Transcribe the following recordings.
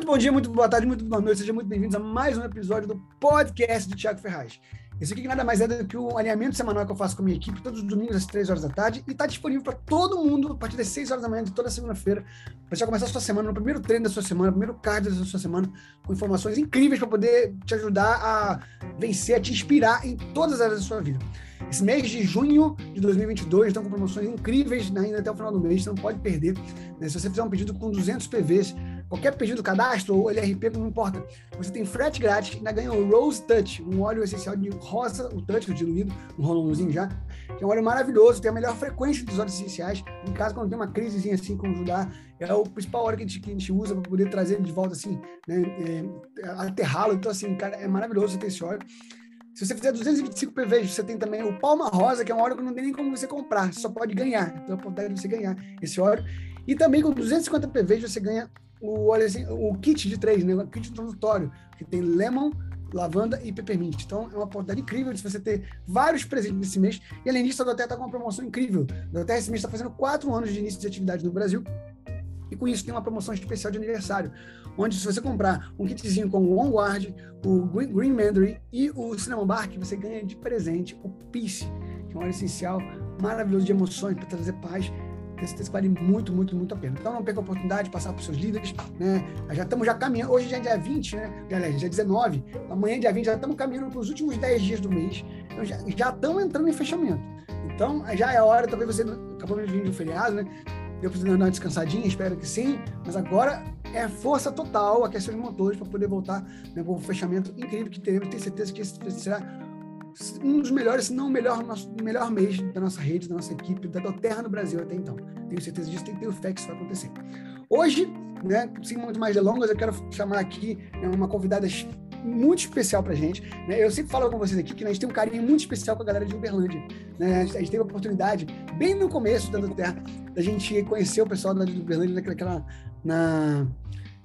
Muito bom dia, muito boa tarde, muito boa noite. Sejam muito bem-vindos a mais um episódio do podcast do Thiago Ferraz. Esse aqui nada mais é do que o alinhamento semanal que eu faço com a minha equipe todos os domingos às 3 horas da tarde e está disponível para todo mundo a partir das 6 horas da manhã de toda segunda-feira para já começar a sua semana, no primeiro treino da sua semana, no primeiro card da sua semana, com informações incríveis para poder te ajudar a vencer, a te inspirar em todas as áreas da sua vida. Esse mês de junho de 2022 estão com promoções incríveis ainda até o final do mês, você não pode perder. Né? Se você fizer um pedido com 200 PVs, qualquer pedido cadastro ou LRP, não importa, você tem frete grátis ainda ganha o Rose Touch, um óleo essencial de rosa, o touch, diluído, um rolãozinho já, que é um óleo maravilhoso, tem a melhor frequência dos óleos essenciais. Em caso, quando tem uma crisezinha assim como Judá, é o principal óleo que a gente, que a gente usa para poder trazer ele de volta assim, né? É, aterrá-lo. Então, assim, cara, é maravilhoso ter esse óleo. Se você fizer 225 PVs, você tem também o Palma Rosa, que é um óleo que não tem nem como você comprar, você só pode ganhar. Então, é a oportunidade de você ganhar esse óleo. E também com 250 PVs você ganha o, o kit de três, né? O kit introdutório, que tem lemon, lavanda e peppermint. Então, é uma oportunidade incrível de você ter vários presentes nesse mês. E além disso, a Doterra está com uma promoção incrível. A Doterra esse mês está fazendo quatro anos de início de atividade no Brasil. E com isso tem uma promoção especial de aniversário, onde se você comprar um kitzinho com o Onward, o Green, Green Mandarin e o Cinnamon Bark, você ganha de presente o Peace, que é um óleo essencial maravilhoso de emoções para trazer paz. Esse texto vale muito, muito, muito a pena. Então não perca a oportunidade de passar para os seus líderes, né? Já estamos já caminhando, hoje já é dia 20, né? Aliás, dia 19, amanhã é dia 20, já estamos caminhando para os últimos 10 dias do mês. Então já, já estamos entrando em fechamento. Então já é hora, talvez você acabou de vir de um feriado, né? Deu para dar uma descansadinha, espero que sim. Mas agora é força total, aquecer os motores para poder voltar né, para o fechamento incrível que teremos. Tenho certeza que esse será um dos melhores, se não o melhor, nosso, melhor mês da nossa rede, da nossa equipe, da Doterra no Brasil até então. Tenho certeza disso, ter o fé que isso vai acontecer. Hoje, né, sem muito mais delongas, eu quero chamar aqui né, uma convidada muito especial pra gente. Né? Eu sempre falo com vocês aqui que a gente tem um carinho muito especial com a galera de Uberlândia. Né? A gente teve a oportunidade, bem no começo da Terra, da gente conhecer o pessoal da Uberlândia naquela, na,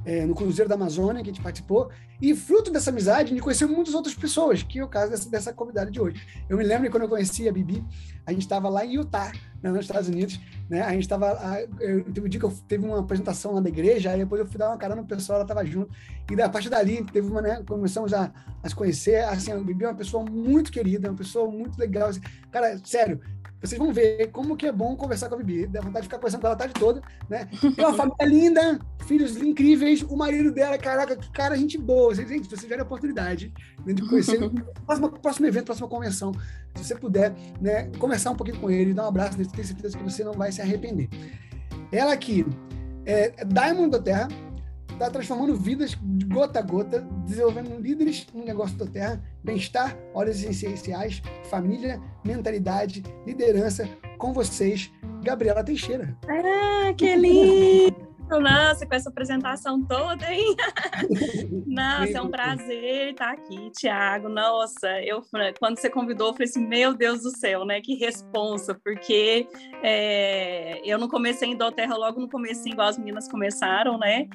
é, no Cruzeiro da Amazônia, que a gente participou, e fruto dessa amizade, gente conheceu muitas outras pessoas, que é o caso dessa, dessa convidada de hoje. Eu me lembro que quando eu conheci a Bibi, a gente estava lá em Utah, né, nos Estados Unidos, né? A gente estava. Teve um dia que eu teve uma apresentação lá da igreja, aí depois eu fui dar uma cara no pessoal, ela estava junto, e da partir dali, teve uma, né, começamos a, a se conhecer. Assim, a Bibi é uma pessoa muito querida, uma pessoa muito legal. Assim, cara, sério, vocês vão ver como que é bom conversar com a Bibi. Dá vontade de ficar conversando com ela a tarde toda, né? Tem uma família linda, filhos incríveis, o marido dela, caraca, que cara, gente boa. Gente, se vocês tiverem a oportunidade né, de conhecer, próximo, próximo evento, próxima convenção, se você puder, né, conversar um pouquinho com ele, dar um abraço nele, tenho certeza que você não vai se arrepender. Ela aqui é Diamond da Terra, está transformando vidas de gota a gota, desenvolvendo líderes no negócio da terra, bem-estar, óleos essenciais, família, mentalidade, liderança, com vocês, Gabriela Teixeira. Ah, que lindo! Nossa, com essa apresentação toda, hein? Nossa, é um prazer estar aqui, Tiago. Nossa, eu quando você convidou, eu falei assim, meu Deus do céu, né? Que responsa, porque é, eu não comecei em Doterra logo no começo, igual as meninas começaram, né?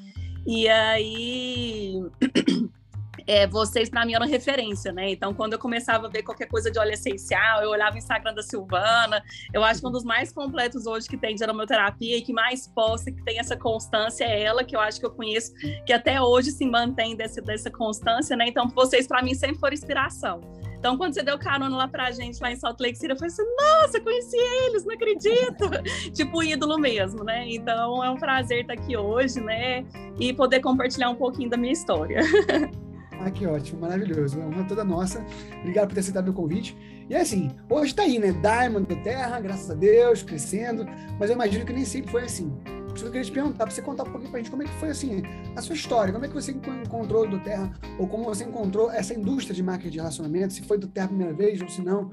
E aí é, vocês para mim eram referência, né? Então, quando eu começava a ver qualquer coisa de óleo essencial, eu olhava o Instagram da Silvana. Eu acho que um dos mais completos hoje que tem de aromaterapia e que mais posta, que tem essa constância é ela, que eu acho que eu conheço, que até hoje se mantém desse, dessa constância, né? Então, vocês para mim sempre foram inspiração. Então, quando você deu carona lá pra gente, lá em Salt Lake City, eu falei assim, nossa, conheci eles, não acredito! tipo, ídolo mesmo, né? Então, é um prazer estar aqui hoje, né? E poder compartilhar um pouquinho da minha história. Ah, que ótimo, maravilhoso. É uma toda nossa. Obrigado por ter aceitado o convite. E é assim, hoje está aí, né? Diamond da Terra, graças a Deus, crescendo. Mas eu imagino que nem sempre foi assim. Eu queria te perguntar, para você contar um pouquinho para a gente como é que foi assim, a sua história, como é que você encontrou do Terra, ou como você encontrou essa indústria de marketing de relacionamento, se foi do Terra a primeira vez ou se não.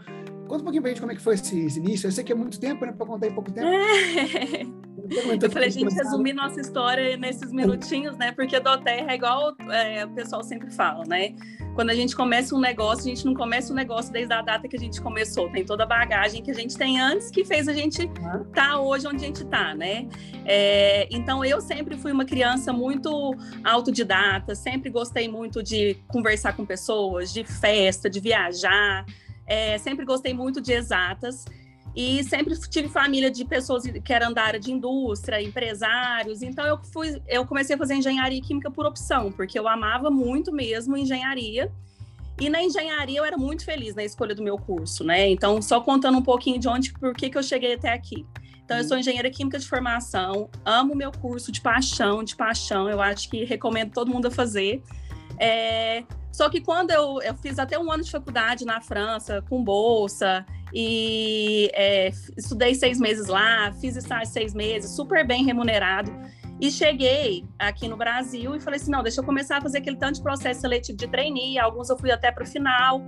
Conta um pouquinho para a gente como é que foi esse, esse, início. Eu sei que é muito tempo, né, para contar em pouco tempo. Eu falei, a gente resumir nossa história nesses minutinhos, né? Porque do Terra é igual é, o pessoal sempre fala, né? Quando a gente começa um negócio, a gente não começa um negócio desde a data que a gente começou. Tem toda a bagagem que a gente tem antes que fez a gente estar tá hoje onde a gente está, né? É, então, eu sempre fui uma criança muito autodidata, sempre gostei muito de conversar com pessoas, de festa, de viajar. É, sempre gostei muito de exatas. E sempre tive família de pessoas que eram da área de indústria, empresários. Então eu fui, eu comecei a fazer engenharia química por opção, porque eu amava muito mesmo engenharia. E na engenharia eu era muito feliz na escolha do meu curso, né? Então, só contando um pouquinho de onde, por que, que eu cheguei até aqui. Então, eu sou engenheira química de formação, amo meu curso de paixão, de paixão. Eu acho que recomendo todo mundo a fazer. É, só que quando eu, eu fiz até um ano de faculdade na França, com bolsa, e é, estudei seis meses lá, fiz estágio seis meses, super bem remunerado. E cheguei aqui no Brasil e falei assim: não, deixa eu começar a fazer aquele tanto de processo seletivo de trainee, alguns eu fui até para o final.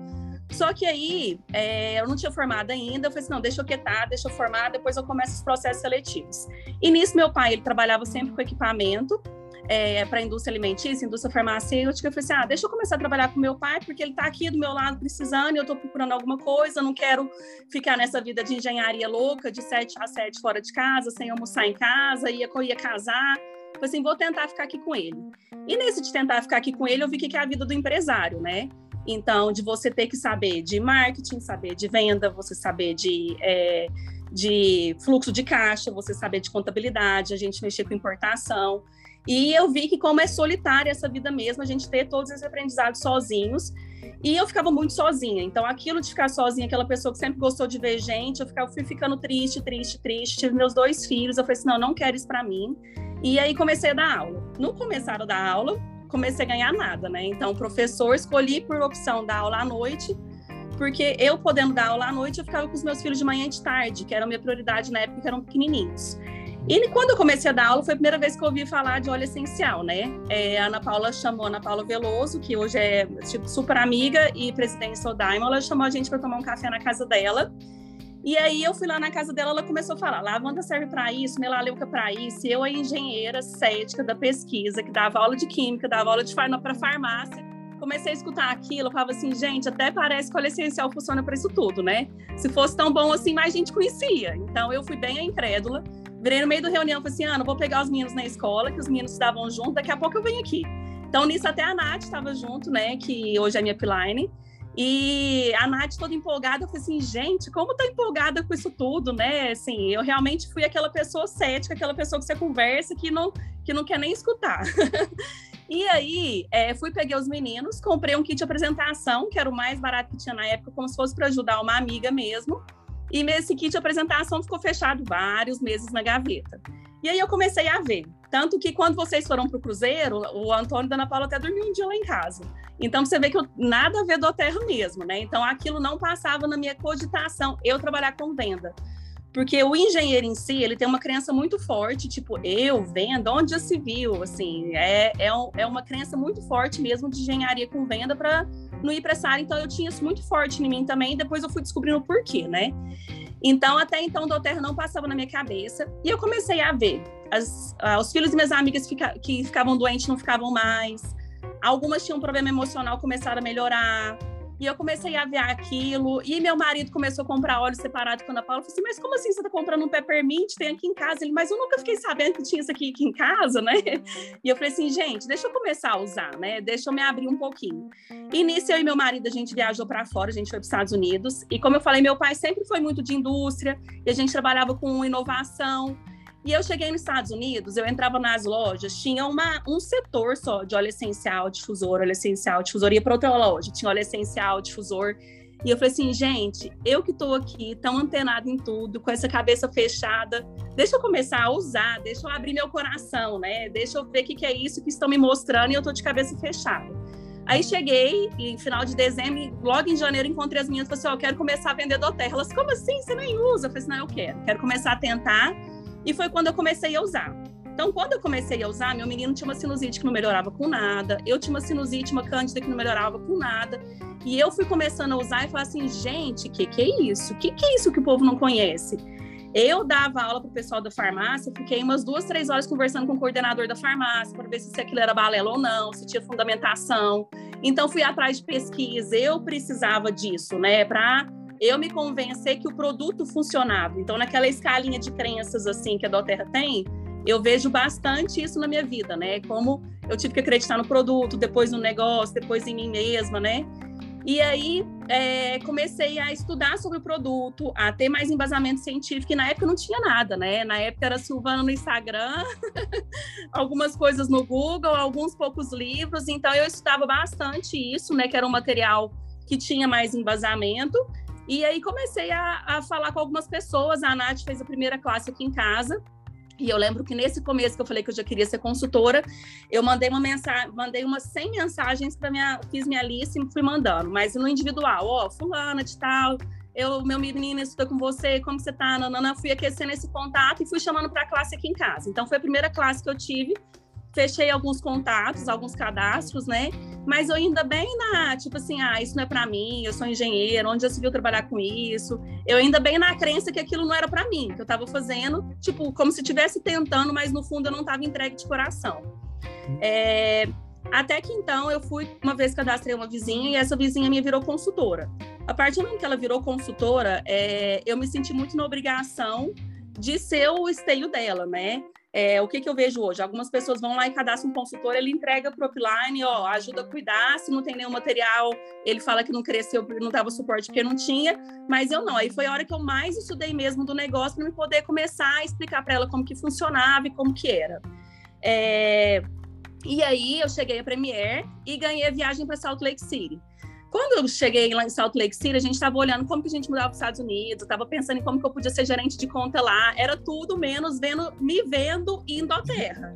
Só que aí é, eu não tinha formado ainda, eu falei assim: não, deixa eu quietar, deixa eu formar, depois eu começo os processos seletivos. E nisso, meu pai, ele trabalhava sempre com equipamento, é, para a indústria alimentícia, indústria farmacêutica, eu falei assim, ah, deixa eu começar a trabalhar com meu pai, porque ele está aqui do meu lado precisando, e eu estou procurando alguma coisa, não quero ficar nessa vida de engenharia louca, de sete a sete fora de casa, sem almoçar em casa, ia, ia casar, falei assim, vou tentar ficar aqui com ele. E nesse de tentar ficar aqui com ele, eu vi que é a vida do empresário, né? Então, de você ter que saber de marketing, saber de venda, você saber de... É, de fluxo de caixa, você saber de contabilidade, a gente mexer com importação. E eu vi que como é solitária essa vida mesmo, a gente ter todos esses aprendizados sozinhos. E eu ficava muito sozinha. Então, aquilo de ficar sozinha, aquela pessoa que sempre gostou de ver gente, eu ficava, fui ficando triste, triste, triste. Tive meus dois filhos, eu falei assim: não, não quero isso para mim. E aí comecei a dar aula. No começar a dar aula, comecei a ganhar nada, né? Então, professor, escolhi por opção dar aula à noite, porque eu podendo dar aula à noite, eu ficava com os meus filhos de manhã e de tarde, que era a minha prioridade na época, que eram pequenininhos. E quando eu comecei a dar aula, foi a primeira vez que eu ouvi falar de óleo essencial, né? É, a Ana Paula chamou a Ana Paula Veloso, que hoje é tipo, super amiga e presidente do Daimon, ela chamou a gente para tomar um café na casa dela. E aí eu fui lá na casa dela, ela começou a falar: lavanda serve para isso, melaleuca para isso. E eu, a engenheira cética da pesquisa, que dava aula de química, dava aula de para farmácia, comecei a escutar aquilo, eu falava assim, gente, até parece que o óleo essencial funciona para isso tudo, né? Se fosse tão bom assim, mais gente conhecia. Então eu fui bem incrédula. Virei no meio da reunião, falei assim, Ana, vou pegar os meninos na escola, que os meninos estavam juntos, daqui a pouco eu venho aqui. Então, nisso até a Nath estava junto, né, que hoje é minha piline. E a Nath toda empolgada, eu falei assim, gente, como tá empolgada com isso tudo, né? Assim, eu realmente fui aquela pessoa cética, aquela pessoa que você conversa que não, que não quer nem escutar. e aí, é, fui, peguei os meninos, comprei um kit de apresentação, que era o mais barato que tinha na época, como se fosse para ajudar uma amiga mesmo. E esse kit de apresentação ficou fechado vários meses na gaveta. E aí eu comecei a ver. Tanto que quando vocês foram para o Cruzeiro, o Antônio e a Ana Paula até dormiu um dia lá em casa. Então você vê que eu, nada a ver do terra mesmo, né? Então aquilo não passava na minha cogitação, eu trabalhar com venda. Porque o engenheiro em si, ele tem uma crença muito forte, tipo, eu vendo, onde já se viu, assim, é, é, é uma crença muito forte mesmo de engenharia com venda para não ir para essa área, então eu tinha isso muito forte em mim também, depois eu fui descobrindo o porquê, né? Então, até então, o Terra não passava na minha cabeça, e eu comecei a ver. As, uh, os filhos de minhas amigas fica, que ficavam doentes não ficavam mais, algumas tinham um problema emocional, começaram a melhorar, e eu comecei a ver aquilo. E meu marido começou a comprar óleo separado com a Ana Paula. Eu falei assim, mas como assim você tá comprando um peppermint? Tem aqui em casa. Ele, mas eu nunca fiquei sabendo que tinha isso aqui, aqui em casa, né? E eu falei assim, gente, deixa eu começar a usar, né? Deixa eu me abrir um pouquinho. E nisso, eu e meu marido, a gente viajou para fora, a gente foi para os Estados Unidos. E como eu falei, meu pai sempre foi muito de indústria. E a gente trabalhava com inovação. E eu cheguei nos Estados Unidos, eu entrava nas lojas, tinha uma, um setor só de óleo essencial, difusor, óleo essencial, difusor. Ia para outra loja, tinha óleo essencial, difusor. E eu falei assim, gente, eu que estou aqui, tão antenada em tudo, com essa cabeça fechada, deixa eu começar a usar, deixa eu abrir meu coração, né? Deixa eu ver o que, que é isso que estão me mostrando e eu estou de cabeça fechada. Aí cheguei, em final de dezembro, logo em janeiro, encontrei as minhas e falei assim: eu quero começar a vender do terra. Elas, como assim? Você nem usa? Eu falei assim: não, eu quero. Quero começar a tentar e foi quando eu comecei a usar. Então, quando eu comecei a usar, meu menino tinha uma sinusite que não melhorava com nada, eu tinha uma sinusite, uma cândida que não melhorava com nada. E eu fui começando a usar e falar assim, gente, que, que é isso? Que, que é isso que o povo não conhece? Eu dava aula para o pessoal da farmácia, fiquei umas duas, três horas conversando com o coordenador da farmácia para ver se aquilo era balela ou não, se tinha fundamentação. Então fui atrás de pesquisa, eu precisava disso, né, para eu me convencer que o produto funcionava. Então, naquela escalinha de crenças assim que a Doterra tem, eu vejo bastante isso na minha vida, né? Como eu tive que acreditar no produto, depois no negócio, depois em mim mesma, né? E aí é, comecei a estudar sobre o produto, a ter mais embasamento científico, e na época não tinha nada, né? Na época era Silvana no Instagram, algumas coisas no Google, alguns poucos livros, então eu estudava bastante isso, né? Que era um material que tinha mais embasamento. E aí comecei a, a falar com algumas pessoas. A Nath fez a primeira classe aqui em casa. E eu lembro que nesse começo que eu falei que eu já queria ser consultora, eu mandei uma mensagem, mandei umas 100 mensagens para minha, fiz minha lista e fui mandando, mas no individual, ó, oh, fulana de tal, eu, meu menino estuda com você, como você tá, nanana, fui aquecendo esse contato e fui chamando para a classe aqui em casa. Então foi a primeira classe que eu tive fechei alguns contatos, alguns cadastros, né? Mas eu ainda bem na, tipo assim, ah, isso não é para mim, eu sou engenheiro, onde já se viu trabalhar com isso? Eu ainda bem na crença que aquilo não era para mim, que eu estava fazendo, tipo, como se estivesse tentando, mas no fundo eu não estava entregue de coração. É, até que então eu fui, uma vez cadastrei uma vizinha e essa vizinha minha virou consultora. A partir do momento que ela virou consultora, é, eu me senti muito na obrigação de ser o esteio dela, né? É, o que, que eu vejo hoje? Algumas pessoas vão lá e cadastram um consultor, ele entrega para o upline, ó, ajuda a cuidar, se não tem nenhum material, ele fala que não cresceu não dava suporte porque não tinha, mas eu não. Aí foi a hora que eu mais estudei mesmo do negócio para me poder começar a explicar para ela como que funcionava e como que era. É... E aí eu cheguei a Premier e ganhei a viagem para Salt Lake City. Quando eu cheguei lá em Salt Lake City, a gente estava olhando como que a gente mudava para os Estados Unidos, estava pensando em como que eu podia ser gerente de conta lá. Era tudo menos vendo, me vendo indo à terra.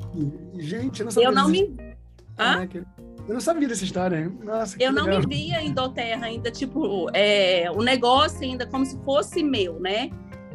Gente, eu não sabia. Eu não me. Hã? Eu não sabia dessa história. Nossa, eu não me via em Doterra ainda, tipo, é, o negócio ainda como se fosse meu, né?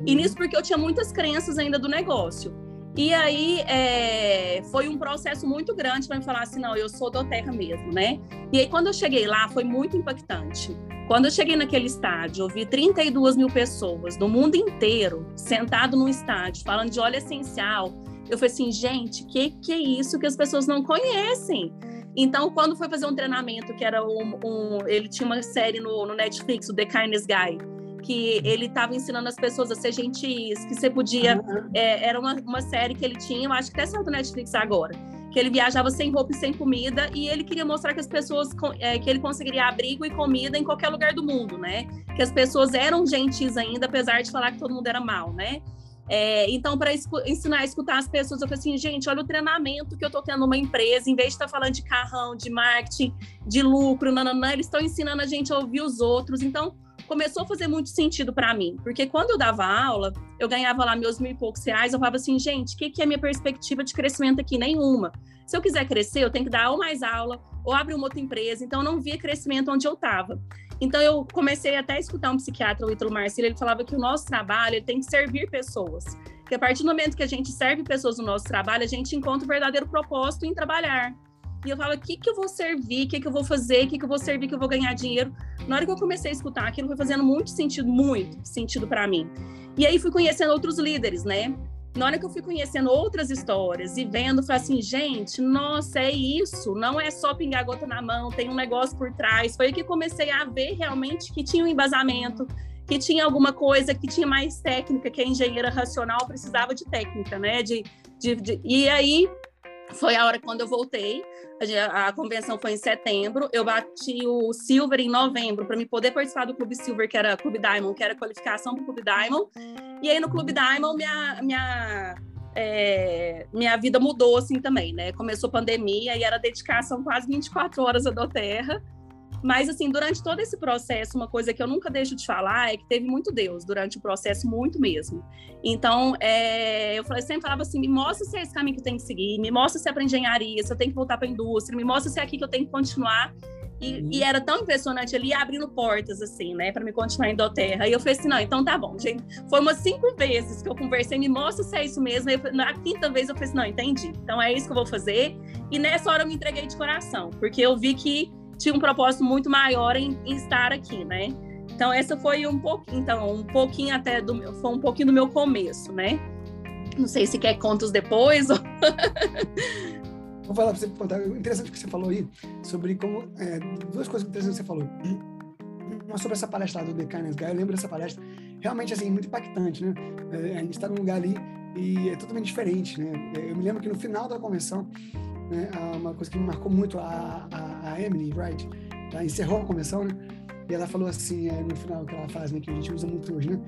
E uhum. nisso porque eu tinha muitas crenças ainda do negócio. E aí é, foi um processo muito grande para me falar assim, não, eu sou do Terra mesmo, né? E aí quando eu cheguei lá foi muito impactante. Quando eu cheguei naquele estádio, eu vi 32 mil pessoas do mundo inteiro sentado no estádio falando de óleo essencial. Eu falei assim, gente, que que é isso que as pessoas não conhecem? Então, quando foi fazer um treinamento, que era um, um ele tinha uma série no, no Netflix, o The Kindness Guy, que ele estava ensinando as pessoas a ser gentis, que você podia. Uhum. É, era uma, uma série que ele tinha, eu acho que até saiu do Netflix agora. Que ele viajava sem roupa e sem comida, e ele queria mostrar que as pessoas é, que ele conseguiria abrigo e comida em qualquer lugar do mundo, né? Que as pessoas eram gentis ainda, apesar de falar que todo mundo era mal, né? É, então, para ensinar a escutar as pessoas, eu falei assim, gente, olha o treinamento que eu estou tendo numa empresa, em vez de estar tá falando de carrão, de marketing, de lucro, nananã, eles estão ensinando a gente a ouvir os outros. Então, começou a fazer muito sentido para mim, porque quando eu dava aula, eu ganhava lá meus mil e poucos reais, eu falava assim, gente, o que, que é minha perspectiva de crescimento aqui? Nenhuma. Se eu quiser crescer, eu tenho que dar ou mais aula, ou abrir uma outra empresa, então eu não via crescimento onde eu estava. Então eu comecei até a escutar um psiquiatra, o Ítalo Marcelo, ele falava que o nosso trabalho tem que servir pessoas. Que a partir do momento que a gente serve pessoas no nosso trabalho, a gente encontra o verdadeiro propósito em trabalhar. E eu falo, o que, que eu vou servir, o que, que eu vou fazer, o que, que eu vou servir, que eu vou ganhar dinheiro. Na hora que eu comecei a escutar aquilo, foi fazendo muito sentido, muito sentido para mim. E aí fui conhecendo outros líderes, né? Na hora que eu fui conhecendo outras histórias e vendo, falei assim, gente, nossa, é isso, não é só pingar gota na mão, tem um negócio por trás. Foi aí que comecei a ver realmente que tinha um embasamento, que tinha alguma coisa que tinha mais técnica, que a engenheira racional precisava de técnica, né? De, de, de... E aí foi a hora quando eu voltei. A, convenção foi em setembro. Eu bati o Silver em novembro para me poder participar do Clube Silver, que era Clube Diamond, que era qualificação para o Clube Diamond. E aí no Clube Diamond minha minha é, minha vida mudou assim também, né? Começou pandemia e era dedicação quase 24 horas a do terra. Mas, assim, durante todo esse processo, uma coisa que eu nunca deixo de falar é que teve muito Deus durante o processo, muito mesmo. Então, é, eu falei, sempre falava assim: me mostra se é esse caminho que eu tenho que seguir, me mostra se é para engenharia, se eu tenho que voltar para a indústria, me mostra se é aqui que eu tenho que continuar. E, uhum. e, era tão impressionante ali, abrindo portas, assim, né, para me continuar em Doterra. E eu falei assim: não, então tá bom, gente. Foi umas cinco vezes que eu conversei, me mostra se é isso mesmo. Eu, na quinta vez eu falei assim: não, entendi. Então é isso que eu vou fazer. E nessa hora eu me entreguei de coração, porque eu vi que tinha um propósito muito maior em, em estar aqui, né? Então essa foi um pouquinho, então um pouquinho até do meu, foi um pouquinho do meu começo, né? Não sei se quer contos depois. Ou... Vou falar para você contar. Interessante que você falou aí sobre como é, duas coisas interessantes que você falou. Uma sobre essa palestra do The Kindness Guy. Eu lembro dessa palestra realmente assim muito impactante, né? É, a gente está num lugar ali e é totalmente diferente, né? Eu me lembro que no final da convenção né? Uma coisa que me marcou muito, a, a, a Emily Wright, ela encerrou a convenção, né? E ela falou assim, é, no final, aquela frase né, que a gente usa muito hoje, né?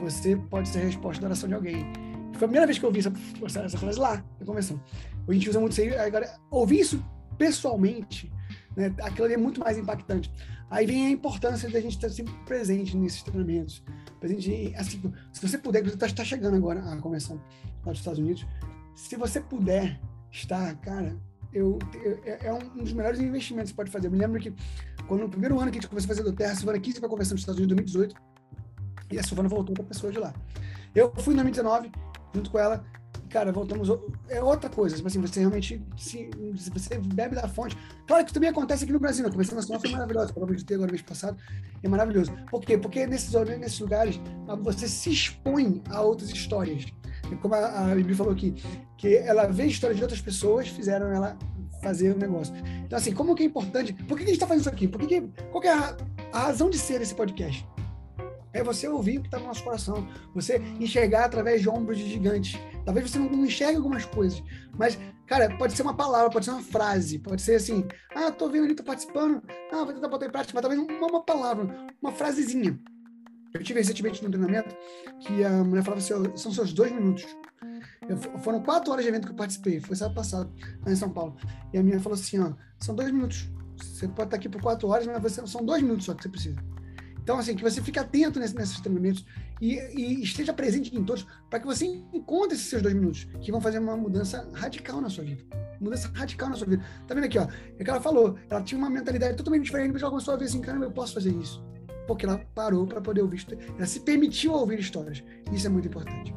Você pode ser a resposta da oração de alguém. Foi a primeira vez que eu ouvi essa, essa frase lá, na convenção. A gente usa muito isso aí. Agora, ouvir isso pessoalmente, né, aquilo ali é muito mais impactante. Aí vem a importância da gente estar sempre presente nesses treinamentos. Presente, assim, se você puder, você está tá chegando agora a convenção lá dos Estados Unidos. Se você puder estar, cara, eu, eu, é, é um dos melhores investimentos que você pode fazer. Eu me lembro que quando no primeiro ano que a gente começou a fazer do Terra, a Silvana quis ir para a convenção dos Estados Unidos em 2018 e a Silvana voltou para pessoa de lá. Eu fui em 2019 junto com ela cara, voltamos. É outra coisa, tipo assim, você realmente se, você bebe da fonte. Claro que também acontece aqui no Brasil, né? a Convenção Nacional foi maravilhosa, de ter agora mês passado, é maravilhoso. Por quê? Porque nesses, nesses lugares você se expõe a outras histórias. Como a, a Bibi falou aqui, que ela vê histórias de outras pessoas, fizeram ela fazer o negócio. Então, assim, como que é importante. Por que, a gente está fazendo isso aqui? Por que que, qual que é a, a razão de ser desse podcast? É você ouvir o que está no nosso coração, você enxergar através de ombros de gigantes. Talvez você não enxergue algumas coisas, mas, cara, pode ser uma palavra, pode ser uma frase, pode ser assim: ah, tô vendo ali, tô participando, ah, vou tentar botar em prática, mas talvez uma, uma palavra, uma frasezinha. Eu tive recentemente no treinamento que a mulher falava assim: são seus dois minutos. Eu, foram quatro horas de evento que eu participei, foi sábado passado, lá em São Paulo. E a minha falou assim: ó, são dois minutos. Você pode estar aqui por quatro horas, mas você, são dois minutos só que você precisa. Então, assim, que você fique atento nesse, nesses treinamentos e, e, esteja presente em todos, para que você encontre esses seus dois minutos, que vão fazer uma mudança radical na sua vida. Mudança radical na sua vida. Tá vendo aqui, ó? É que ela falou, ela tinha uma mentalidade totalmente diferente, mas ela começou a ver assim, caramba, eu posso fazer isso. Porque ela parou para poder ouvir, ela se permitiu ouvir histórias. Isso é muito importante.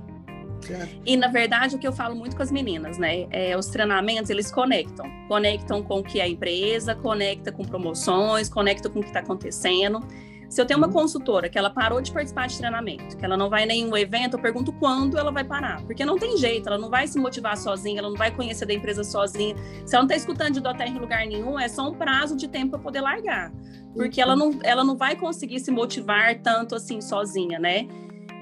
Certo. E na verdade o que eu falo muito com as meninas, né? É, os treinamentos eles conectam, conectam com o que é a empresa, conecta com promoções, conecta com o que está acontecendo. Se eu tenho uma uhum. consultora que ela parou de participar de treinamento, que ela não vai em nenhum evento, eu pergunto quando ela vai parar. Porque não tem jeito, ela não vai se motivar sozinha, ela não vai conhecer da empresa sozinha. Se ela não está escutando de Doterra em lugar nenhum, é só um prazo de tempo para poder largar. Porque ela não, ela não vai conseguir se motivar tanto assim sozinha, né?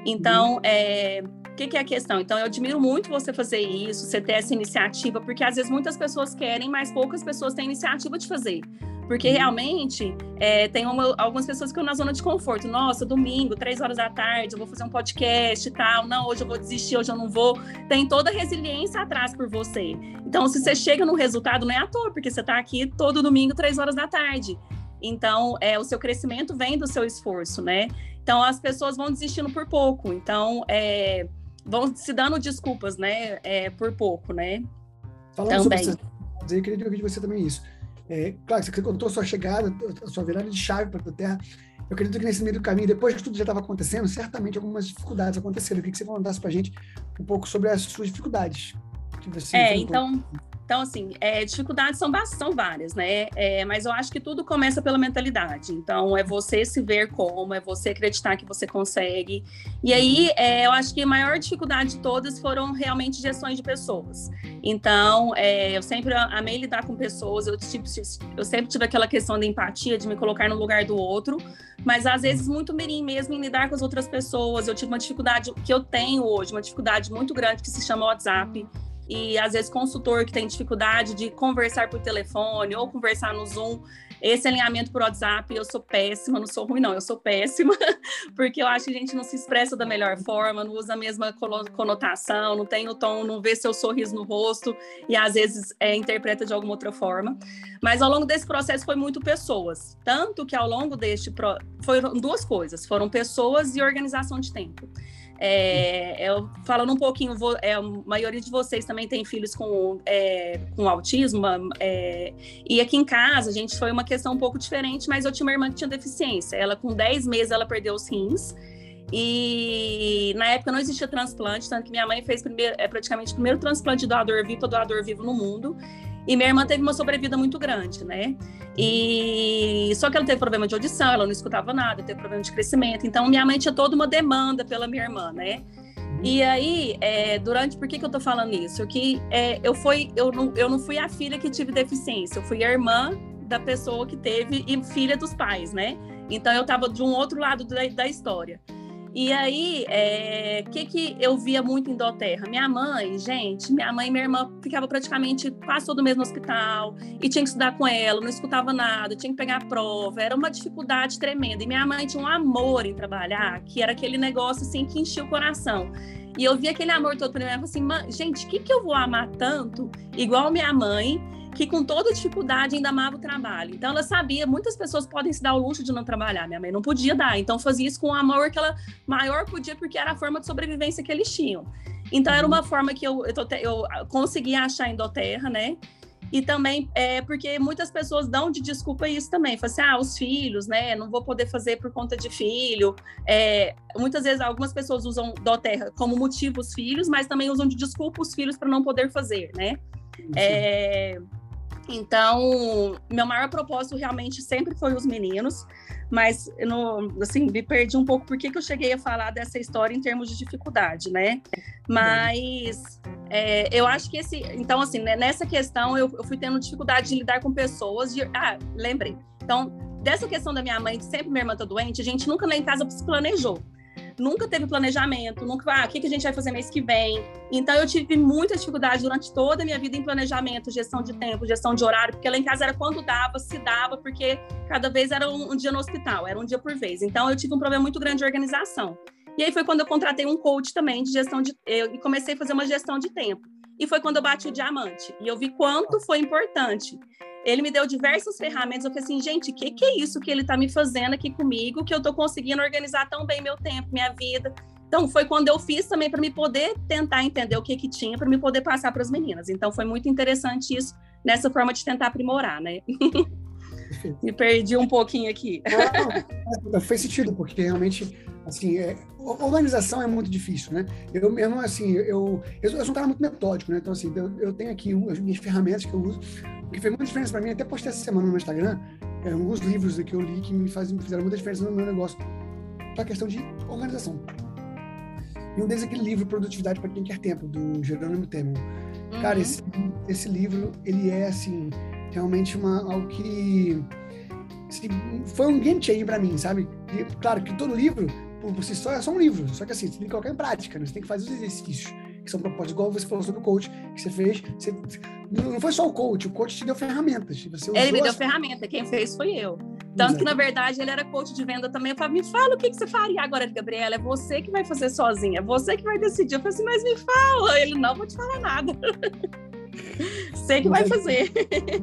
Então, uhum. é, o que, que, é a questão? Então, eu admiro muito você fazer isso, você ter essa iniciativa, porque às vezes muitas pessoas querem, mas poucas pessoas têm iniciativa de fazer. Porque uhum. realmente é, tem uma, algumas pessoas que estão na zona de conforto. Nossa, domingo, três horas da tarde, eu vou fazer um podcast e tal. Não, hoje eu vou desistir, hoje eu não vou. Tem toda a resiliência atrás por você. Então, se você chega no resultado, não é à toa, porque você está aqui todo domingo, três horas da tarde. Então, é, o seu crescimento vem do seu esforço, né? Então, as pessoas vão desistindo por pouco. Então, é, vão se dando desculpas, né? É, por pouco, né? Falando também. sobre você, eu queria ouvir de você também isso. É, claro, você contou a sua chegada, a sua virada de chave para a Terra. Eu acredito que nesse meio do caminho, depois que tudo já estava acontecendo, certamente algumas dificuldades aconteceram. Eu queria que você contasse para a gente um pouco sobre as suas dificuldades. É, então, então, assim, é, dificuldades são, são várias, né? É, mas eu acho que tudo começa pela mentalidade. Então, é você se ver como, é você acreditar que você consegue. E aí, é, eu acho que a maior dificuldade de todas foram realmente gestões de pessoas. Então, é, eu sempre amei lidar com pessoas, eu, tipo, eu sempre tive aquela questão da empatia, de me colocar no lugar do outro, mas às vezes muito mirim mesmo em lidar com as outras pessoas. Eu tive uma dificuldade que eu tenho hoje, uma dificuldade muito grande que se chama WhatsApp e às vezes consultor que tem dificuldade de conversar por telefone ou conversar no Zoom. Esse alinhamento por WhatsApp, eu sou péssima, não sou ruim, não, eu sou péssima, porque eu acho que a gente não se expressa da melhor forma, não usa a mesma conotação, não tem o tom, não vê seu sorriso no rosto e às vezes é, interpreta de alguma outra forma. Mas ao longo desse processo foi muito pessoas, tanto que ao longo deste pro... foram duas coisas, foram pessoas e organização de tempo. É, eu, falando um pouquinho, vou, é, a maioria de vocês também tem filhos com, é, com autismo, é, e aqui em casa, a gente, foi uma questão um pouco diferente, mas eu tinha uma irmã que tinha deficiência. Ela, com 10 meses, ela perdeu os rins, e na época não existia transplante, tanto que minha mãe fez primeiro, é, praticamente o primeiro transplante de doador vivo, doador vivo no mundo. E minha irmã teve uma sobrevida muito grande, né? E só que ela teve problema de audição, ela não escutava nada, teve problema de crescimento. Então minha mãe tinha toda uma demanda pela minha irmã, né? E aí, é, durante, por que, que eu tô falando isso? Que é, eu, fui, eu, não, eu não fui a filha que tive deficiência, eu fui a irmã da pessoa que teve e filha dos pais, né? Então eu tava de um outro lado da, da história. E aí, o é, que, que eu via muito em Doterra? Minha mãe, gente, minha mãe e minha irmã ficava praticamente quase todo mês no hospital e tinha que estudar com ela, não escutava nada, tinha que pegar a prova, era uma dificuldade tremenda. E minha mãe tinha um amor em trabalhar, que era aquele negócio assim que enchia o coração. E eu via aquele amor todo para mim, eu falei assim, gente, o que, que eu vou amar tanto, igual minha mãe, que com toda dificuldade ainda amava o trabalho. Então ela sabia, muitas pessoas podem se dar o luxo de não trabalhar, minha mãe não podia dar, então fazia isso com o amor que ela maior podia, porque era a forma de sobrevivência que eles tinham. Então era uma forma que eu, eu, eu consegui achar em Doterra, né? E também é porque muitas pessoas dão de desculpa isso também. Falam assim, ah, os filhos, né? Não vou poder fazer por conta de filho. É, muitas vezes algumas pessoas usam dó terra como motivo os filhos, mas também usam de desculpa os filhos para não poder fazer, né? É, então, meu maior propósito realmente sempre foi os meninos, mas eu assim, me perdi um pouco porque que eu cheguei a falar dessa história em termos de dificuldade, né? Mas é, eu acho que esse. Então, assim, né, nessa questão eu, eu, fui tendo dificuldade de lidar com pessoas. De, ah, lembrei. Então, dessa questão da minha mãe, que sempre minha irmã tá doente, a gente nunca lá em casa se planejou nunca teve planejamento, nunca, ah, o que, que a gente vai fazer mês que vem. Então, eu tive muita dificuldade durante toda a minha vida em planejamento, gestão de tempo, gestão de horário, porque lá em casa era quando dava, se dava, porque cada vez era um, um dia no hospital, era um dia por vez. Então, eu tive um problema muito grande de organização. E aí foi quando eu contratei um coach também de gestão de. E comecei a fazer uma gestão de tempo. E foi quando eu bati o diamante. E eu vi quanto foi importante. Ele me deu diversas ferramentas. Eu falei assim, gente, o que, que é isso que ele está me fazendo aqui comigo, que eu estou conseguindo organizar tão bem meu tempo, minha vida. Então, foi quando eu fiz também para me poder tentar entender o que, que tinha, para me poder passar para as meninas. Então, foi muito interessante isso, nessa forma de tentar aprimorar, né? me perdi um pouquinho aqui. Não, não, fez sentido, porque realmente assim, é, organização é muito difícil, né? Eu, eu não, assim, eu, eu, sou um cara muito metódico, né? Então, assim, eu, eu tenho aqui as minhas ferramentas que eu uso, o que fez muita diferença para mim, até postei essa semana no meu Instagram, é, alguns livros que eu li que me, faz, fizeram muita diferença no meu negócio, para a questão de organização. E um deles é aquele livro Produtividade para Quem Quer Tempo, do Jerônimo Temer. Uhum. Cara, esse, esse livro, ele é, assim, realmente uma, algo que assim, foi um game changer para mim, sabe? E, claro que todo livro por, por si só é só um livro. Só que assim, você tem que colocar em prática, né? Você tem que fazer os exercícios que são propostos, igual você falou sobre o coach, que você fez. Você, não foi só o coach, o coach te deu ferramentas. Você ele me deu as... ferramenta, quem fez foi eu. Tanto Exato. que, na verdade, ele era coach de venda também. Eu falei, me fala o que, que você faria agora, Gabriela. É você que vai fazer sozinha, é você que vai decidir. Eu falei assim, mas me fala. Ele, não vou te falar nada. Sei que vai fazer.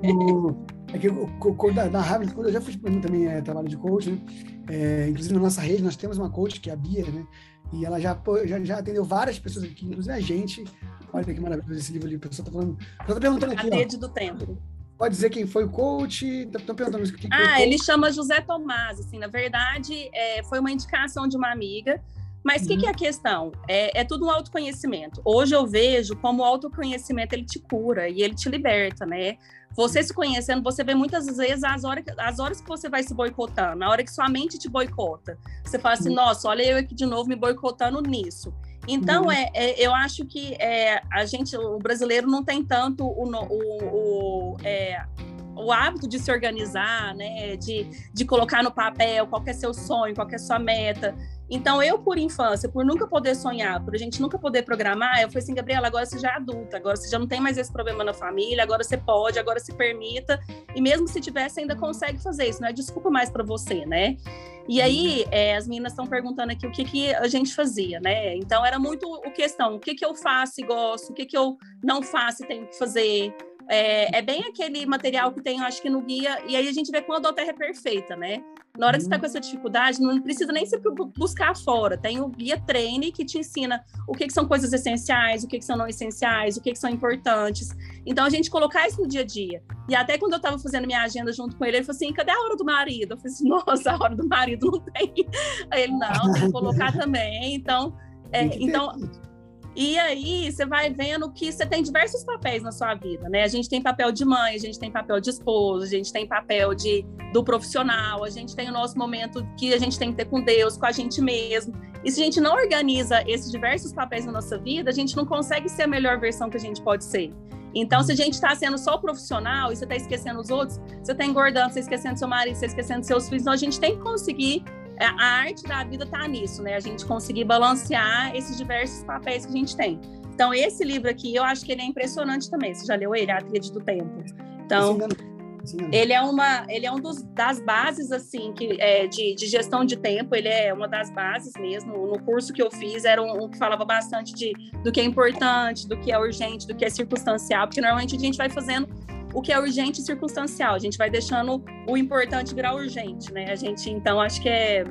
O, é que o, o, da, da Harvard, eu já fiz também é, trabalho de coach, né? É, inclusive na nossa rede nós temos uma coach que é a Bia, né? E ela já, já, já atendeu várias pessoas aqui, inclusive a gente. Olha que maravilhoso esse livro ali. A pessoa tá falando. Pessoa tá perguntando aqui. A rede do tempo. Pode dizer quem foi o coach? Estão perguntando o que Ah, ele chama José Tomás. Assim, na verdade, é, foi uma indicação de uma amiga. Mas o uhum. que, que, é a questão? É, é, tudo um autoconhecimento. Hoje eu vejo como o autoconhecimento ele te cura e ele te liberta, né? Você se conhecendo, você vê muitas vezes as horas, as horas que você vai se boicotando, na hora que sua mente te boicota. Você fala assim, nossa, olha eu aqui de novo me boicotando nisso. Então, uhum. é, é, eu acho que é, a gente, o brasileiro não tem tanto o, o, o, é, o hábito de se organizar, né? De, de colocar no papel qual é seu sonho, qual é sua meta. Então, eu, por infância, por nunca poder sonhar, por a gente nunca poder programar, eu falei assim, Gabriela, agora você já é adulta, agora você já não tem mais esse problema na família, agora você pode, agora se permita, e mesmo se tivesse, ainda consegue fazer isso, não é desculpa mais para você, né? E aí, é, as meninas estão perguntando aqui o que, que a gente fazia, né? Então, era muito o questão, o que, que eu faço e gosto, o que, que eu não faço e tenho que fazer, é, é, bem aquele material que tem, acho que no guia, e aí a gente vê quando a terra é perfeita, né? Na hora que você está com essa dificuldade, não precisa nem se buscar fora. Tem o guia treine que te ensina o que, que são coisas essenciais, o que, que são não essenciais, o que, que são importantes. Então, a gente colocar isso no dia a dia. E até quando eu estava fazendo minha agenda junto com ele, ele falou assim: cadê a hora do marido? Eu falei assim: nossa, a hora do marido não tem. Aí ele, não, tem que colocar também. Então, é, então e aí você vai vendo que você tem diversos papéis na sua vida, né? A gente tem papel de mãe, a gente tem papel de esposo, a gente tem papel de do profissional, a gente tem o nosso momento que a gente tem que ter com Deus, com a gente mesmo. E se a gente não organiza esses diversos papéis na nossa vida, a gente não consegue ser a melhor versão que a gente pode ser. Então, se a gente está sendo só profissional e você está esquecendo os outros, você está engordando, você está esquecendo seu marido, você está esquecendo seus filhos, então a gente tem que conseguir é, a arte da vida está nisso, né? A gente conseguir balancear esses diversos papéis que a gente tem. Então, esse livro aqui, eu acho que ele é impressionante também. Você já leu ele, A Tríade do Tempo? Então, ele é uma, ele é um dos, das bases assim que é, de, de, gestão de tempo. Ele é uma das bases mesmo. No curso que eu fiz era um, um, que falava bastante de do que é importante, do que é urgente, do que é circunstancial, porque normalmente a gente vai fazendo o que é urgente e circunstancial. A gente vai deixando o importante virar urgente, né? A gente, então, acho que é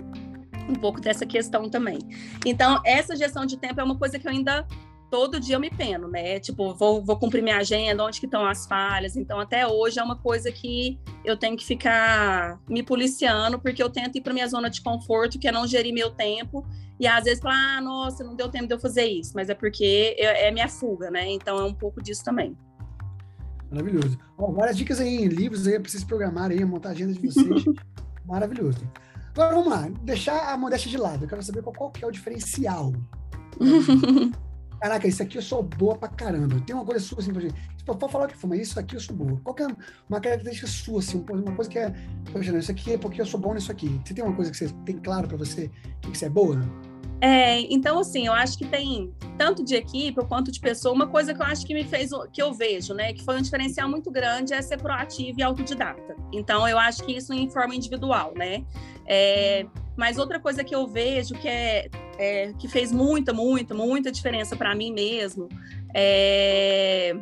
um pouco dessa questão também. Então, essa gestão de tempo é uma coisa que eu ainda todo dia eu me peno, né? Tipo, vou, vou cumprir minha agenda, onde que estão as falhas. Então, até hoje é uma coisa que eu tenho que ficar me policiando, porque eu tento ir para minha zona de conforto, que é não gerir meu tempo. E às vezes falar, ah, nossa, não deu tempo de eu fazer isso. Mas é porque é, é minha fuga, né? Então, é um pouco disso também. Maravilhoso. várias dicas aí em livros aí para vocês programarem aí, montar a agenda de vocês. Maravilhoso. Agora vamos lá, deixar a modéstia de lado. Eu quero saber qual, qual que é o diferencial. Caraca, isso aqui eu sou boa pra caramba. Tem uma coisa sua assim, pra gente. Tipo, pode falar o que for, mas isso aqui eu sou boa. Qual que é uma característica sua, assim, uma coisa que é. Isso aqui é porque eu sou bom nisso aqui. Você tem uma coisa que você tem claro pra você que você é boa? É, então, assim, eu acho que tem tanto de equipe quanto de pessoa. Uma coisa que eu acho que me fez, que eu vejo, né, que foi um diferencial muito grande é ser proativo e autodidata. Então, eu acho que isso em forma individual, né? É, mas outra coisa que eu vejo que é, é que fez muita, muita, muita diferença para mim mesmo é